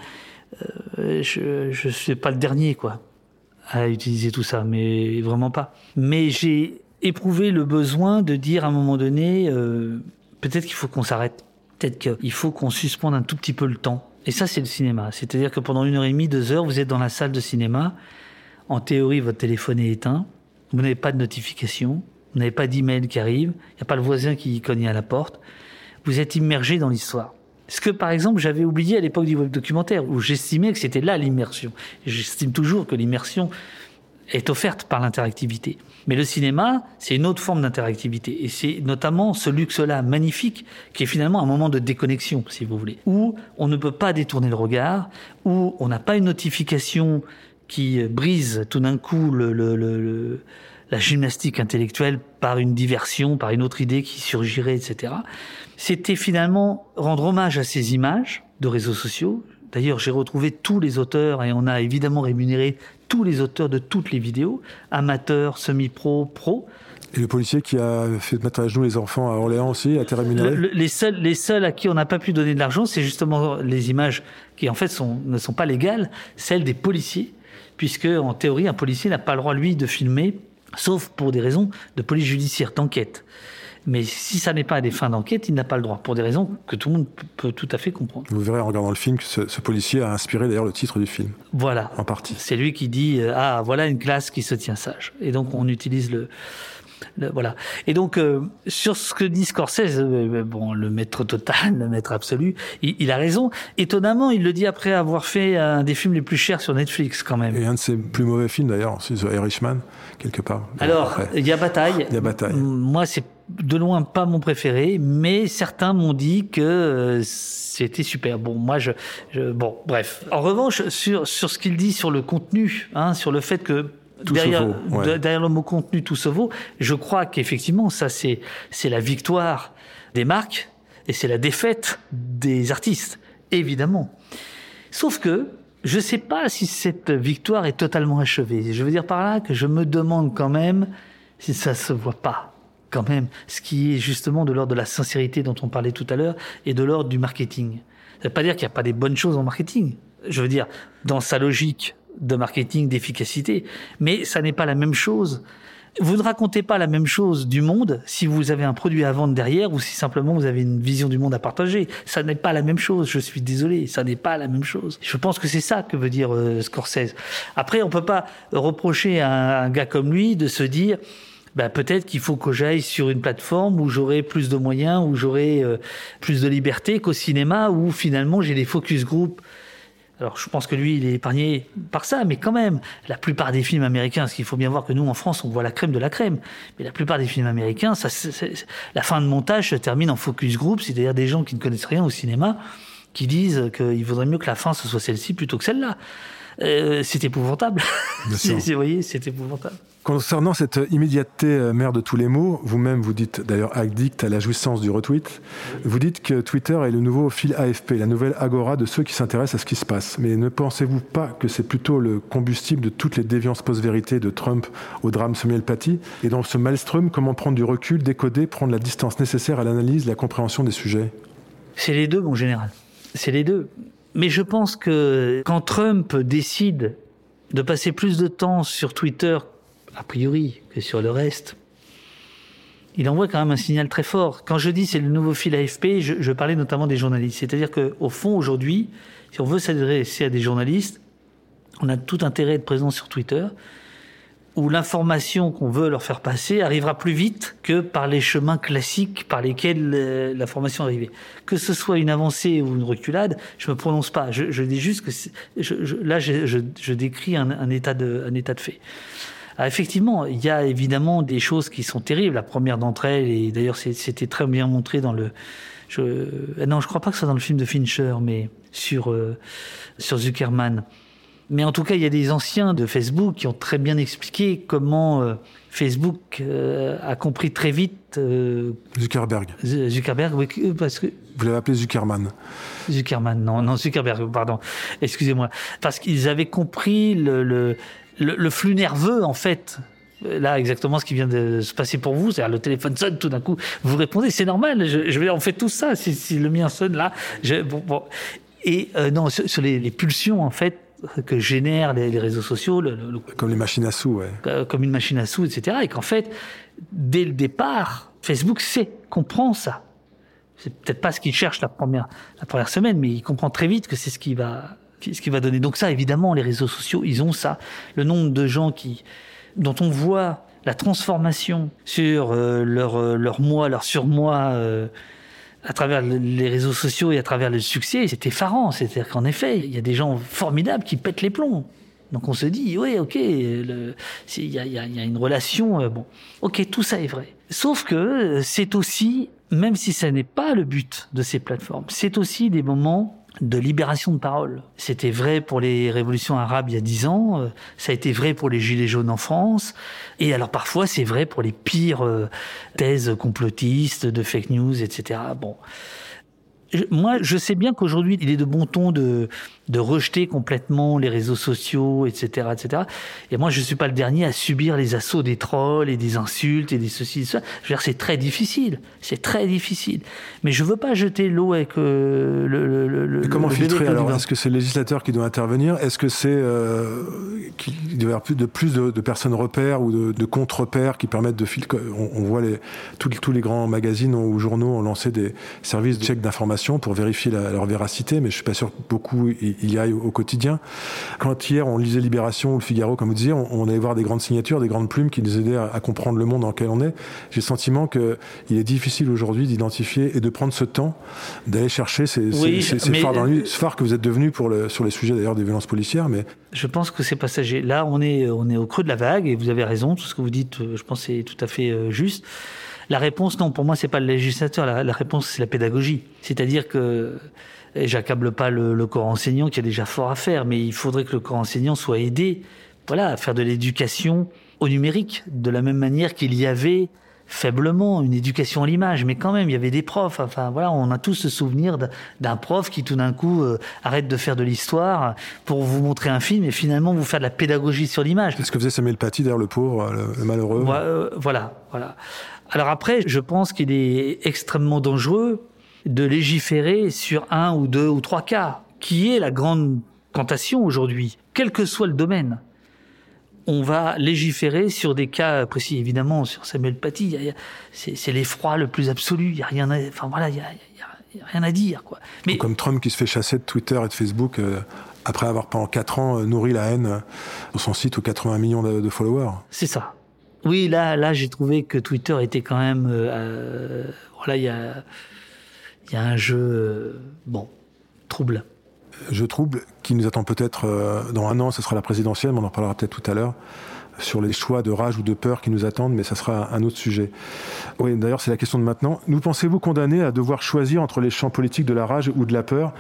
Euh, je je suis pas le dernier quoi à utiliser tout ça, mais vraiment pas. Mais j'ai éprouvé le besoin de dire à un moment donné, euh, peut-être qu'il faut qu'on s'arrête, peut-être qu'il faut qu'on suspende un tout petit peu le temps. Et ça c'est le cinéma, c'est-à-dire que pendant une heure et demie, deux heures, vous êtes dans la salle de cinéma En théorie, votre téléphone est éteint, vous n'avez pas de notification, vous n'avez pas d'email qui arrive, il n'y a pas le voisin qui cogne à la porte. Vous êtes immergé dans l'histoire. Ce que, par exemple, j'avais oublié à l'époque du web documentaire, où j'estimais que c'était là l'immersion. J'estime toujours que l'immersion est offerte par l'interactivité. Mais le cinéma, c'est une autre forme d'interactivité. Et c'est notamment ce luxe-là magnifique, qui est finalement un moment de déconnexion, si vous voulez, où on ne peut pas détourner le regard, où on n'a pas une notification qui brise tout d'un coup le, le, le, la gymnastique intellectuelle par une diversion, par une autre idée qui surgirait, etc. C'était finalement rendre hommage à ces images de réseaux sociaux. D'ailleurs, j'ai retrouvé tous les auteurs et on a évidemment rémunéré tous les auteurs de toutes les vidéos, amateurs, semi-pro, pro. Et le policier qui a fait mettre à genoux les enfants à Orléans aussi a été rémunéré? Les, seuls, les seuls à qui on n'a pas pu donner de l'argent, c'est justement les images qui en fait sont, ne sont pas légales, celles des policiers, puisque en théorie, un policier n'a pas le droit, lui, de filmer, sauf pour des raisons de police judiciaire, d'enquête. Mais si ça n'est pas à des fins d'enquête, il n'a pas le droit, pour des raisons que tout le monde peut tout à fait comprendre. Vous verrez en regardant le film que ce, ce policier a inspiré d'ailleurs le titre du film. Voilà. En partie. C'est lui qui dit euh, Ah, voilà une classe qui se tient sage. Et donc on utilise le. Le voilà. Et donc, euh, sur ce que dit Scorsese, euh, bon, le maître total, le maître absolu, il, il, a raison. Étonnamment, il le dit après avoir fait un des films les plus chers sur Netflix, quand même. Et un de ses plus mauvais films, d'ailleurs, c'est The Irishman, quelque part. Alors, il y a Bataille. Il y a Bataille. Moi, c'est de loin pas mon préféré, mais certains m'ont dit que euh, c'était super. Bon, moi, je, je, bon, bref. En revanche, sur sur ce qu'il dit sur le contenu, hein, sur le fait que Tout derrière, se vaut, ouais. de- derrière le mot contenu, tout se vaut. Je crois qu'effectivement, ça c'est c'est la victoire des marques et c'est la défaite des artistes, évidemment. Sauf que je sais pas si cette victoire est totalement achevée. Je veux dire par là que je me demande quand même si ça se voit pas quand même, ce qui est justement de l'ordre de la sincérité dont on parlait tout à l'heure et de l'ordre du marketing. Ça veut pas dire qu'il n'y a pas des bonnes choses en marketing. Je veux dire, dans sa logique de marketing, d'efficacité. Mais ça n'est pas la même chose. Vous ne racontez pas la même chose du monde si vous avez un produit à vendre derrière ou si simplement vous avez une vision du monde à partager. Ça n'est pas la même chose. Je suis désolé. Ça n'est pas la même chose. Je pense que c'est ça que veut dire euh, Scorsese. Après, on peut pas reprocher à un gars comme lui de se dire, bah, peut-être qu'il faut que j'aille sur une plateforme où j'aurai plus de moyens, où j'aurai euh, plus de liberté qu'au cinéma, où finalement j'ai des focus group. Alors je pense que lui, il est épargné par ça, mais quand même, la plupart des films américains, parce qu'il faut bien voir que nous, en France, on voit la crème de la crème, mais la plupart des films américains, la fin de montage se termine en focus group, c'est-à-dire des gens qui ne connaissent rien au cinéma, qui disent qu'il vaudrait mieux que la fin, ce soit celle-ci plutôt que celle-là. Euh, c'est épouvantable. Vous voyez, c'est épouvantable. Concernant cette immédiateté euh, mère de tous les mots, vous-même vous dites d'ailleurs addict à la jouissance du retweet, vous dites que Twitter est le nouveau fil AFP, la nouvelle agora de ceux qui s'intéressent à ce qui se passe. Mais ne pensez-vous pas que c'est plutôt le combustible de toutes les déviances post-vérité de Trump au drame Samuel Paty? Et dans ce maelstrom, comment prendre du recul, décoder, prendre la distance nécessaire à l'analyse, la compréhension des sujets? C'est les deux, mon général. C'est les deux. Mais je pense que quand Trump décide de passer plus de temps sur Twitter, a priori, que sur le reste, il envoie quand même un signal très fort. Quand je dis c'est le nouveau fil AFP, je, parlais notamment des journalistes. C'est-à-dire qu'au fond, aujourd'hui, si on veut s'adresser à des journalistes, on a tout intérêt à être présent sur Twitter, où l'information qu'on veut leur faire passer arrivera plus vite que par les chemins classiques par lesquels euh, l'information arrivait. Que ce soit une avancée ou une reculade, je me prononce pas. Je, je dis juste que je, je- là, je, décris un, un état de, un état de fait. Alors effectivement, il y a évidemment des choses qui sont terribles. La première d'entre elles, et d'ailleurs c'était très bien montré dans le, je, euh, non, je crois pas que ce soit dans le film de Fincher, mais sur euh, sur Zuckerman. Mais en tout cas, il y a des anciens de Facebook qui ont très bien expliqué comment euh, Facebook euh, a compris très vite euh, Zuckerberg. Zuckerberg, oui, parce que Vous l'avez appelé Zuckerman. Zuckerman, non, non, Zuckerberg, pardon, excusez-moi, parce qu'ils avaient compris le, le, le, le flux nerveux, en fait. Là, exactement ce qui vient de se passer pour vous, c'est-à-dire le téléphone sonne, tout d'un coup, vous répondez, c'est normal, je, je vais, on fait tout ça, si, si le mien sonne là, je, bon, bon. Et euh, non, sur, sur les, les pulsions, en fait, que génèrent les, les réseaux sociaux, le, le- le Comme les machines à sous, ouais. euh, comme une machine à sous, etc. Et qu'en fait, dès le départ, Facebook sait, comprend ça. C'est peut-être pas ce qu'il cherche la première, la première semaine, mais il comprend très vite que c'est ce qui va ce qui va donner. Donc ça, évidemment, les réseaux sociaux, ils ont ça. Le nombre de gens qui, dont on voit la transformation sur euh, leur, euh, leur moi, leur surmoi euh, à travers les réseaux sociaux et à travers le succès, c'est effarant. C'est-à-dire qu'en effet, il y a des gens formidables qui pètent les plombs. Donc on se dit, oui, ok, il y a, y a, une relation, bon, ok, tout ça est vrai. Sauf que c'est aussi, même si ça n'est pas le but de ces plateformes, c'est aussi des moments de libération de parole. C'était vrai pour les révolutions arabes il y a dix ans, euh, ça a été vrai pour les gilets jaunes en France, et alors parfois c'est vrai pour les pires euh, thèses complotistes de fake news, etc. Bon, moi, je sais bien qu'aujourd'hui, il est de bon ton de, de rejeter complètement les réseaux sociaux, etc., etc. Et moi, je ne suis pas le dernier à subir les assauts des trolls et des insultes et des ceci, et ça. Je veux dire, c'est très difficile. C'est très difficile. Mais je veux pas jeter l'eau avec euh, le, le, le, comment filtrer alors? Est-ce que c'est le législateur qui doit intervenir? Est-ce que c'est euh, qu'il doit y avoir plus de plus de, de personnes repères ou de, de contre-repères qui permettent de filtrer? On, on, voit les tous, tous les grands magazines ou journaux ont lancé des services de check d'information pour vérifier la, leur véracité, mais je suis pas sûr que beaucoup il y aille au, quotidien. Quand hier on lisait Libération ou Le Figaro, comme vous disiez, on, on allait voir des grandes signatures, des grandes plumes qui nous aidaient à, à comprendre le monde dans lequel on est. J'ai le sentiment qu'il est difficile aujourd'hui d'identifier et de prendre ce temps d'aller chercher ces, oui, ces, ces phares dans lui, ce phare que vous êtes devenu pour le, sur les sujets d'ailleurs des violences policières. Mais je pense que c'est passager. Là, on est on est au creux de la vague et vous avez raison. Tout ce que vous dites, je pense, c'est tout à fait euh, juste. La réponse, non, pour moi, c'est pas le législateur. La, la réponse, c'est la pédagogie. C'est-à-dire que et j'accable pas le, le, corps enseignant qui a déjà fort à faire, mais il faudrait que le corps enseignant soit aidé, voilà, à faire de l'éducation au numérique, de la même manière qu'il y avait faiblement une éducation à l'image, mais quand même, il y avait des profs. Enfin, voilà, on a tous ce souvenir d'un prof qui tout d'un coup euh, arrête de faire de l'histoire pour vous montrer un film et finalement vous faire de la pédagogie sur l'image. C'est ce que faisait Samuel Paty, d'ailleurs, le pauvre, le, le malheureux. Voilà, voilà. Alors après, je pense qu'il est extrêmement dangereux de légiférer sur un ou deux ou trois cas, qui est la grande tentation aujourd'hui, quel que soit le domaine. On va légiférer sur des cas précis, évidemment, sur Samuel Paty, c'est l'effroi le plus absolu, il y a rien à, enfin voilà, il y a, y a, rien à dire, quoi. Mais comme Trump qui se fait chasser de Twitter et de Facebook euh, après avoir pendant quatre ans euh, nourri la haine sur son site aux 80 millions de, de followers. C'est ça. Oui, là, là, j'ai trouvé que Twitter était quand même, euh, voilà, il y a il y a un jeu, euh, bon, trouble. Jeu trouble qui nous attend peut-être euh, dans un an, ce sera la présidentielle, mais on en parlera peut-être tout à l'heure sur les choix de rage ou de peur qui nous attendent, mais ça sera un autre sujet. Oui, d'ailleurs, c'est la question de maintenant. Nous pensez-vous condamnés à devoir choisir entre les champs politiques de la rage ou de la peur?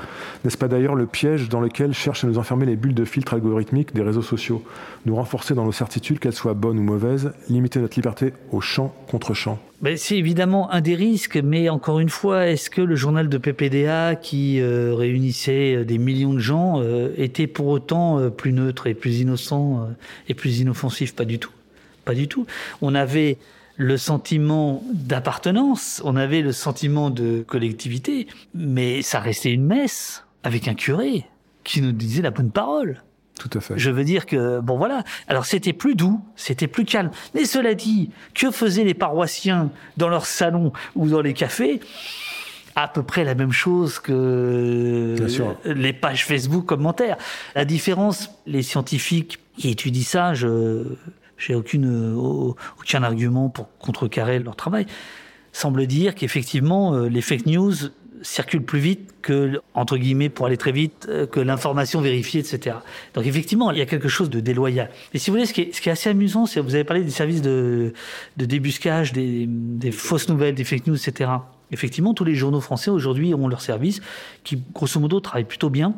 N'est-ce pas d'ailleurs le piège dans lequel cherchent à nous enfermer les bulles de filtre algorithmiques des réseaux sociaux? Nous renforcer dans nos certitudes, qu'elles soient bonnes ou mauvaises, limiter notre liberté au champ contre champ ben, c'est évidemment un des risques, mais encore une fois, est-ce que le journal de PPDA, qui euh, réunissait euh, des millions de gens, euh, était pour autant euh, plus neutre et plus innocent euh, et plus inoffensif? Pas du tout. Pas du tout. On avait le sentiment d'appartenance, on avait le sentiment de collectivité, mais ça restait une messe avec un curé qui nous disait la bonne parole. Tout à fait. Je veux dire que, bon voilà, alors c'était plus doux, c'était plus calme. Mais cela dit, que faisaient les paroissiens dans leurs salons ou dans les cafés? À peu près la même chose que les pages Facebook commentaires. La différence, les scientifiques qui étudient ça, je j'ai aucune aucun argument pour contrecarrer leur travail, semble dire qu'effectivement les fake news circule plus vite que, entre guillemets, pour aller très vite, que l'information vérifiée, etc. Donc effectivement, il y a quelque chose de déloyal. Et si vous voulez, ce qui est, assez amusant, c'est vous avez parlé des services de, de débuscage, des, fausses nouvelles, des fake news, etc. Effectivement, tous les journaux français aujourd'hui ont leur service, qui grosso modo travaillent plutôt bien.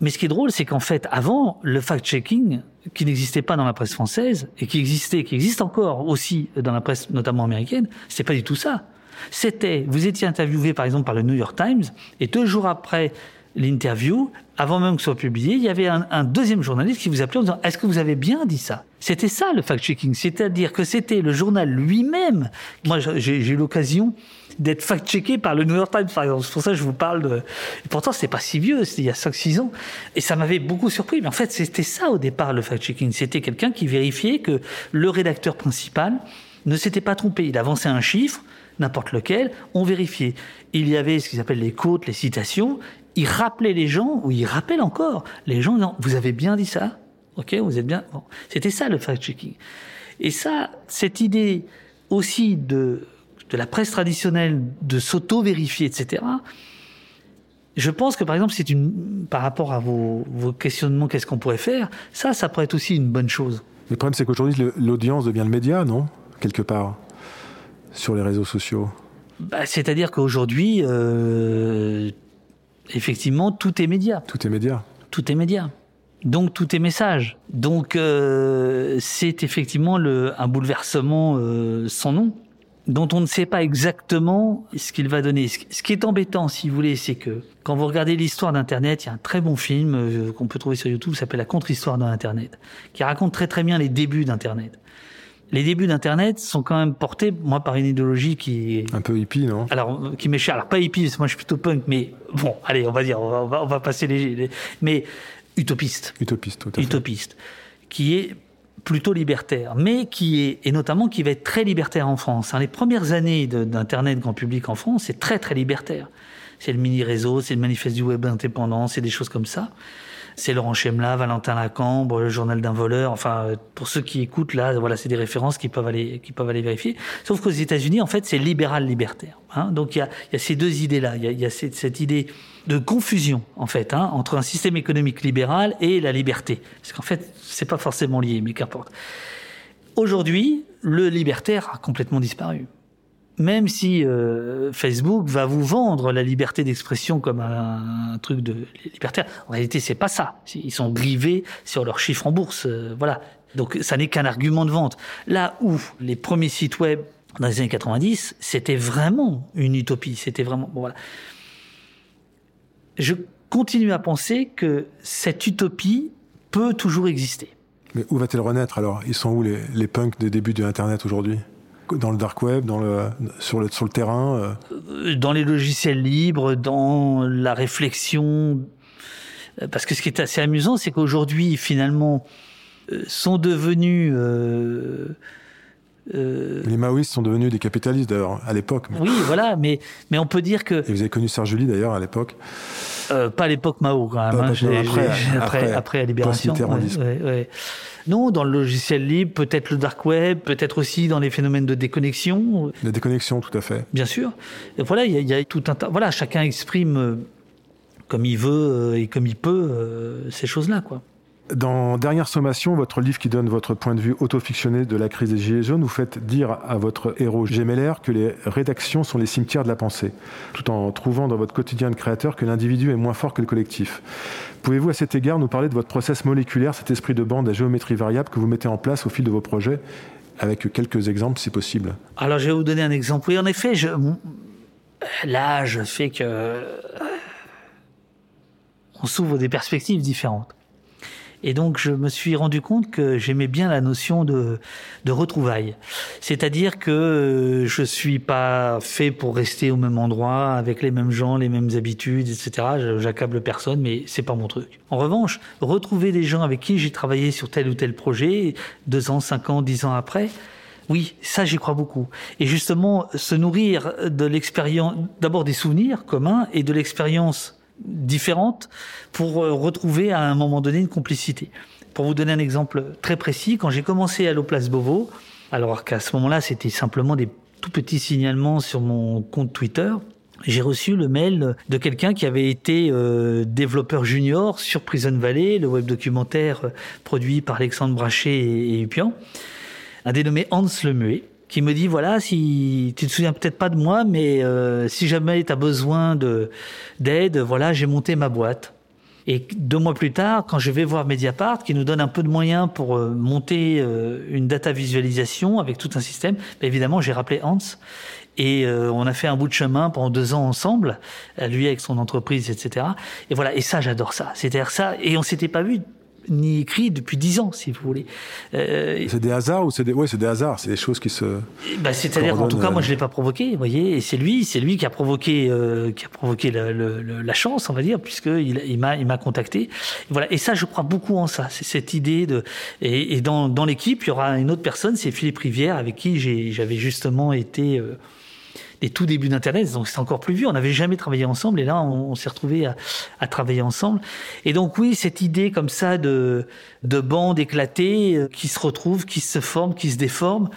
Mais ce qui est drôle, c'est qu'en fait, avant, le fact-checking, qui n'existait pas dans la presse française, et qui existait, qui existe encore aussi dans la presse notamment américaine, c'est pas du tout ça c'était, vous étiez interviewé par exemple par le New York Times, et deux jours après l'interview, avant même que ce soit publié, il y avait un, deuxième journaliste qui vous appelait en disant Est-ce que vous avez bien dit ça? C'était ça le fact-checking, c'est-à-dire que c'était le journal lui-même. Moi, j'ai eu l'occasion d'être fact-checké par le New York Times, par exemple. C'est pour ça que je vous parle de. Pourtant, c'était pas si vieux, c'était il y a 5-6 ans. Et ça m'avait beaucoup surpris. Mais en fait, c'était ça au départ, le fact-checking. C'était quelqu'un qui vérifiait que le rédacteur principal ne s'était pas trompé. Il avançait un chiffre n'importe lequel, on vérifiait. Il y avait ce qu'ils appellent les côtes, les citations. Il rappelait les gens, ou il rappelle encore les gens, disant, vous avez bien dit ça? Ok, vous êtes bien? C'était ça le fact-checking. Et ça, cette idée aussi de, de la presse traditionnelle de s'auto-vérifier, etc. Je pense que par exemple, c'est par rapport à vos, vos questionnements, qu'est-ce qu'on pourrait faire, ça, ça pourrait être aussi une bonne chose. Le problème, c'est qu'aujourd'hui, l'audience devient le média, non? Quelque part, sur les réseaux sociaux. Bah, C'est-à-dire qu'aujourd'hui, euh, effectivement, tout est média. Tout est média. Tout est média. Donc tout est message. Donc euh, c'est effectivement le, un bouleversement euh, sans nom dont on ne sait pas exactement ce qu'il va donner. Ce qui est embêtant, si vous voulez, c'est que quand vous regardez l'histoire d'Internet, il y a un très bon film qu'on peut trouver sur YouTube, qui s'appelle La contre-histoire d'Internet, qui raconte très très bien les débuts d'Internet. Les débuts d'Internet sont quand même portés, moi, par une idéologie qui est... Un peu hippie, non? Alors, qui chère. Alors, pas hippie, parce que moi, je suis plutôt punk, mais bon, allez, on va dire, on va, on va passer les... Mais utopiste. Utopiste, tout à fait. Utopiste. Qui est plutôt libertaire, mais qui est, et notamment qui va être très libertaire en France. Hein, les premières années d'Internet grand public en France, c'est très très libertaire. C'est le mini-réseau, c'est le manifeste du web indépendant, c'est des choses comme ça. C'est Laurent Chemla, Valentin Lacambre, le journal d'un voleur. Enfin, pour ceux qui écoutent là, voilà, c'est des références qui peuvent aller, qui peuvent aller vérifier. Sauf qu'aux États-Unis, en fait, c'est libéral libertaire. Hein. Donc il y a, y a, ces deux idées-là. Il y a, y a cette, cette, idée de confusion en fait hein, entre un système économique libéral et la liberté, parce qu'en fait, c'est pas forcément lié, mais qu'importe. Aujourd'hui, le libertaire a complètement disparu même si euh, Facebook va vous vendre la liberté d'expression comme un, truc de libertaire, en réalité c'est pas ça. Ils sont grivés sur leurs chiffres en bourse, euh, voilà. Donc ça n'est qu'un argument de vente. Là où les premiers sites web dans les années 90, c'était vraiment une utopie. C'était vraiment bon, voilà. Je continue à penser que cette utopie peut toujours exister. Mais où va-t-elle renaître alors? Ils sont où les, punks des débuts de Internet aujourd'hui? Dans le dark web, sur, le, terrain euh... Dans les logiciels libres, dans la réflexion. Parce que ce qui est assez amusant, c'est qu'aujourd'hui, finalement, euh, sont devenus... Euh, euh... Les maoïstes sont devenus des capitalistes d'ailleurs à l'époque. Mais... Oui, voilà, mais, mais on peut dire que. Et vous avez connu Serge Julie d'ailleurs à l'époque euh, Pas à l'époque Mao quand même. Hein, après, après, après, après, la libération. Ouais, ouais, ouais. Non, dans le logiciel libre, peut-être le dark web, peut-être aussi dans les phénomènes de déconnexion. La déconnexion, tout à fait. Bien sûr. Et voilà, il y, y, a tout un tas. Voilà, chacun exprime comme il veut et comme il peut euh, ces choses-là, quoi. Dans Dernière sommation, votre livre qui donne votre point de vue autofictionné de la crise des Gilets jaunes, vous faites dire à votre héros Gemeller que les rédactions sont les cimetières de la pensée, tout en trouvant dans votre quotidien de créateur que l'individu est moins fort que le collectif. Pouvez-vous à cet égard nous parler de votre process moléculaire, cet esprit de bande à géométrie variable que vous mettez en place au fil de vos projets, avec quelques exemples si possible? Alors je vais vous donner un exemple. Oui, en effet, je... l'âge fait que on s'ouvre des perspectives différentes. Et donc, je me suis rendu compte que j'aimais bien la notion de, de retrouvailles. C'est-à-dire que je suis pas fait pour rester au même endroit, avec les mêmes gens, les mêmes habitudes, etc. J'accable personne, mais c'est pas mon truc. En revanche, retrouver des gens avec qui j'ai travaillé sur tel ou tel projet, deux ans, cinq ans, dix ans après, oui, ça j'y crois beaucoup. Et justement, se nourrir de l'expérience, d'abord des souvenirs communs et de l'expérience différentes pour retrouver à un moment donné une complicité. Pour vous donner un exemple très précis, quand j'ai commencé à Place Beauvau, alors qu'à ce moment-là c'était simplement des tout petits signalements sur mon compte Twitter, j'ai reçu le mail de quelqu'un qui avait été euh, développeur junior sur Prison Valley, le web documentaire produit par Alexandre Brachet et, et Upian, un dénommé Hans Lemuet, qui me dit voilà si tu te souviens peut-être pas de moi mais euh, si jamais tu as besoin de d'aide voilà j'ai monté ma boîte. Et deux mois plus tard quand je vais voir Mediapart qui nous donne un peu de moyens pour euh, monter euh, une data visualisation avec tout un système bah, évidemment j'ai rappelé Hans. Et euh, on a fait un bout de chemin pendant deux ans ensemble lui avec son entreprise etc et voilà. Et ça j'adore ça. C'est-à-dire ça et on s'était pas vu ni écrit depuis dix ans, si vous voulez. Euh, c'est des hasards ou c'est des, ouais, c'est des hasards, c'est des choses qui se. Bah, c'est-à-dire, en tout cas, moi, je l'ai pas provoqué, vous voyez, et c'est lui, c'est lui qui a provoqué, euh, qui a provoqué la, la, la, chance, on va dire, puisque il, il m'a, il m'a contacté. Et voilà, et ça, je crois beaucoup en ça. C'est cette idée de, et, et dans, dans l'équipe, il y aura une autre personne, c'est Philippe Rivière, avec qui j'ai, j'avais justement été. Euh, les tout débuts d'Internet, donc c'est encore plus vieux. On n'avait jamais travaillé ensemble et là, on, s'est retrouvés à, à, travailler ensemble. Et donc oui, cette idée comme ça de, de bandes éclatées euh, qui se retrouvent, qui se forment, qui se déforment,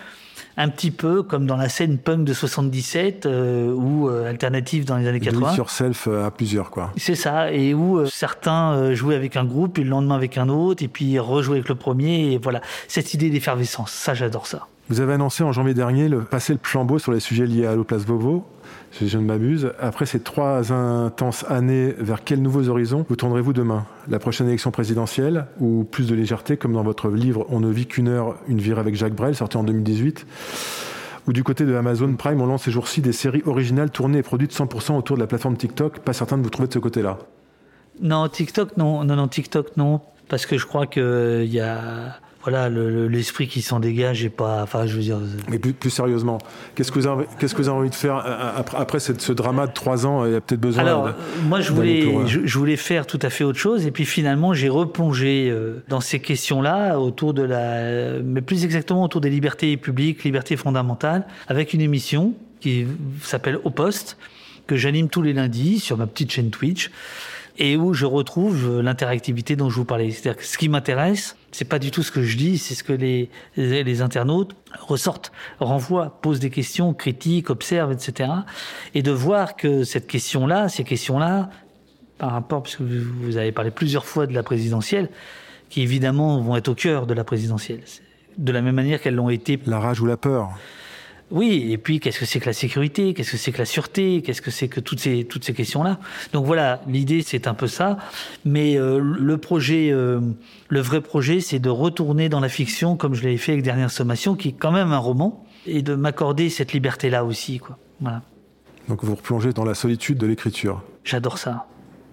un petit peu comme dans la scène punk de 77 euh, ou euh, alternative dans les années 80. sur self à plusieurs quoi. C'est ça et où certains jouaient avec un groupe et le lendemain avec un autre et puis rejouaient avec le premier et voilà cette idée d'effervescence, ça j'adore ça. Vous avez annoncé en janvier dernier le passer le flambeau sur les sujets liés à l'Oplace Vovo. Si je ne m'abuse. Après ces trois intenses années, vers quels nouveaux horizons vous tournerez-vous demain? La prochaine élection présidentielle ou plus de légèreté, comme dans votre livre On ne vit qu'une heure, une vire avec Jacques Brel, sorti en 2018 ou du côté de Amazon Prime, on lance ces jours-ci des séries originales tournées et produites 100% autour de la plateforme TikTok. Pas certain de vous trouver de ce côté-là. Non, TikTok, non. Non, non, TikTok, non. Parce que je crois qu'il y a voilà l'esprit qui s'en dégage et pas enfin je veux dire mais plus, sérieusement qu'est-ce que vous avez qu'est-ce que vous avez envie de faire euh, après, après cette, ce drama de trois ans il y a peut-être besoin alors moi je voulais je, voulais faire tout à fait autre chose et puis finalement j'ai replongé euh, dans ces questions là autour de la mais plus exactement autour des libertés publiques libertés fondamentales avec une émission qui s'appelle Au Poste que j'anime tous les lundis sur ma petite chaîne Twitch et où je retrouve l'interactivité dont je vous parlais. C'est-à-dire que ce qui m'intéresse, c'est pas du tout ce que je dis, c'est ce que les, les, internautes ressortent, renvoient, posent des questions, critiquent, observent, etc. Et de voir que cette question-là, ces questions-là, par rapport, puisque vous avez parlé plusieurs fois de la présidentielle, qui évidemment vont être au cœur de la présidentielle, de la même manière qu'elles l'ont été. La rage ou la peur oui, et puis qu'est-ce que c'est que la sécurité, qu'est-ce que c'est que la sûreté, qu'est-ce que c'est que toutes ces toutes ces questions-là? Donc voilà, l'idée c'est un peu ça, mais euh, le projet, euh, le vrai projet, c'est de retourner dans la fiction comme je l'avais fait avec Dernière Sommation, qui est quand même un roman, et de m'accorder cette liberté-là aussi, quoi. Voilà. Donc vous replongez dans la solitude de l'écriture. J'adore ça.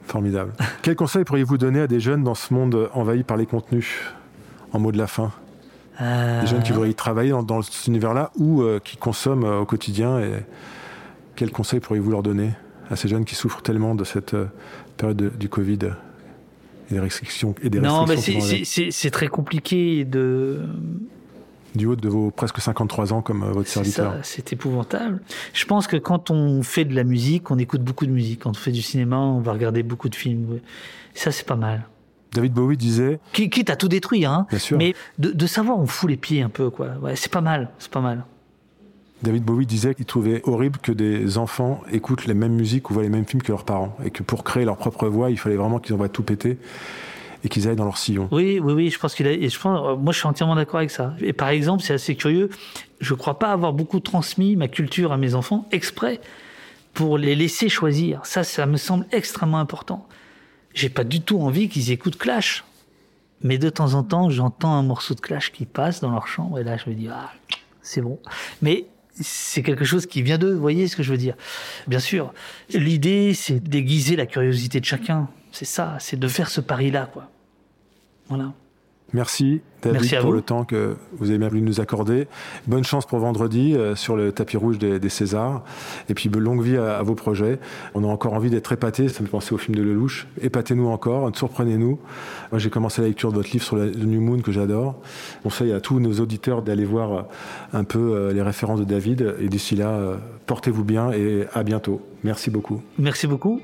Formidable. Quel conseil pourriez-vous donner à des jeunes dans ce monde envahi par les contenus? En mot de la fin. Euh... Des jeunes qui voudraient y travailler dans, dans cet univers-là ou euh, qui consomment euh, au quotidien. Et quels conseils pourriez-vous leur donner à ces jeunes qui souffrent tellement de cette euh, période du Covid et des restrictions et des Non, mais c'est très compliqué de du haut de vos presque 53 ans comme votre serviteur. C'est épouvantable. Je pense que quand on fait de la musique, on écoute beaucoup de musique. Quand on fait du cinéma, on va regarder beaucoup de films. Ça, c'est pas mal. David Bowie disait. Quitte à tout détruire, hein. Bien sûr. Mais de, savoir, on fout les pieds un peu, quoi. Ouais, c'est pas mal, c'est pas mal. David Bowie disait qu'il trouvait horrible que des enfants écoutent les mêmes musiques ou voient les mêmes films que leurs parents. Et que pour créer leur propre voix, il fallait vraiment qu'ils envoient tout péter et qu'ils aillent dans leur sillon. Oui, oui, oui, je pense qu'il a, et je pense, moi je suis entièrement d'accord avec ça. Et par exemple, c'est assez curieux, je crois pas avoir beaucoup transmis ma culture à mes enfants exprès pour les laisser choisir. Ça, ça me semble extrêmement important j'ai pas du tout envie qu'ils écoutent Clash. Mais de temps en temps, j'entends un morceau de Clash qui passe dans leur chambre et là, je me dis, ah, c'est bon. Mais c'est quelque chose qui vient d'eux, vous voyez ce que je veux dire Bien sûr, l'idée, c'est d'aiguiser la curiosité de chacun. C'est ça, c'est de faire ce pari-là, quoi. Voilà. Merci David pour le temps que vous avez bien voulu nous accorder. Bonne chance pour vendredi euh, sur le tapis rouge des, Césars. Et puis longue vie à, vos projets. On a encore envie d'être épatés. Ça me fait penser au film de Lelouch. Épatez-nous encore, surprenez-nous. Moi j'ai commencé la lecture de votre livre sur le New Moon que j'adore. conseille à tous nos auditeurs d'aller voir euh, un peu euh, les références de David. Et d'ici là, portez-vous bien et à bientôt. Merci beaucoup. Merci beaucoup.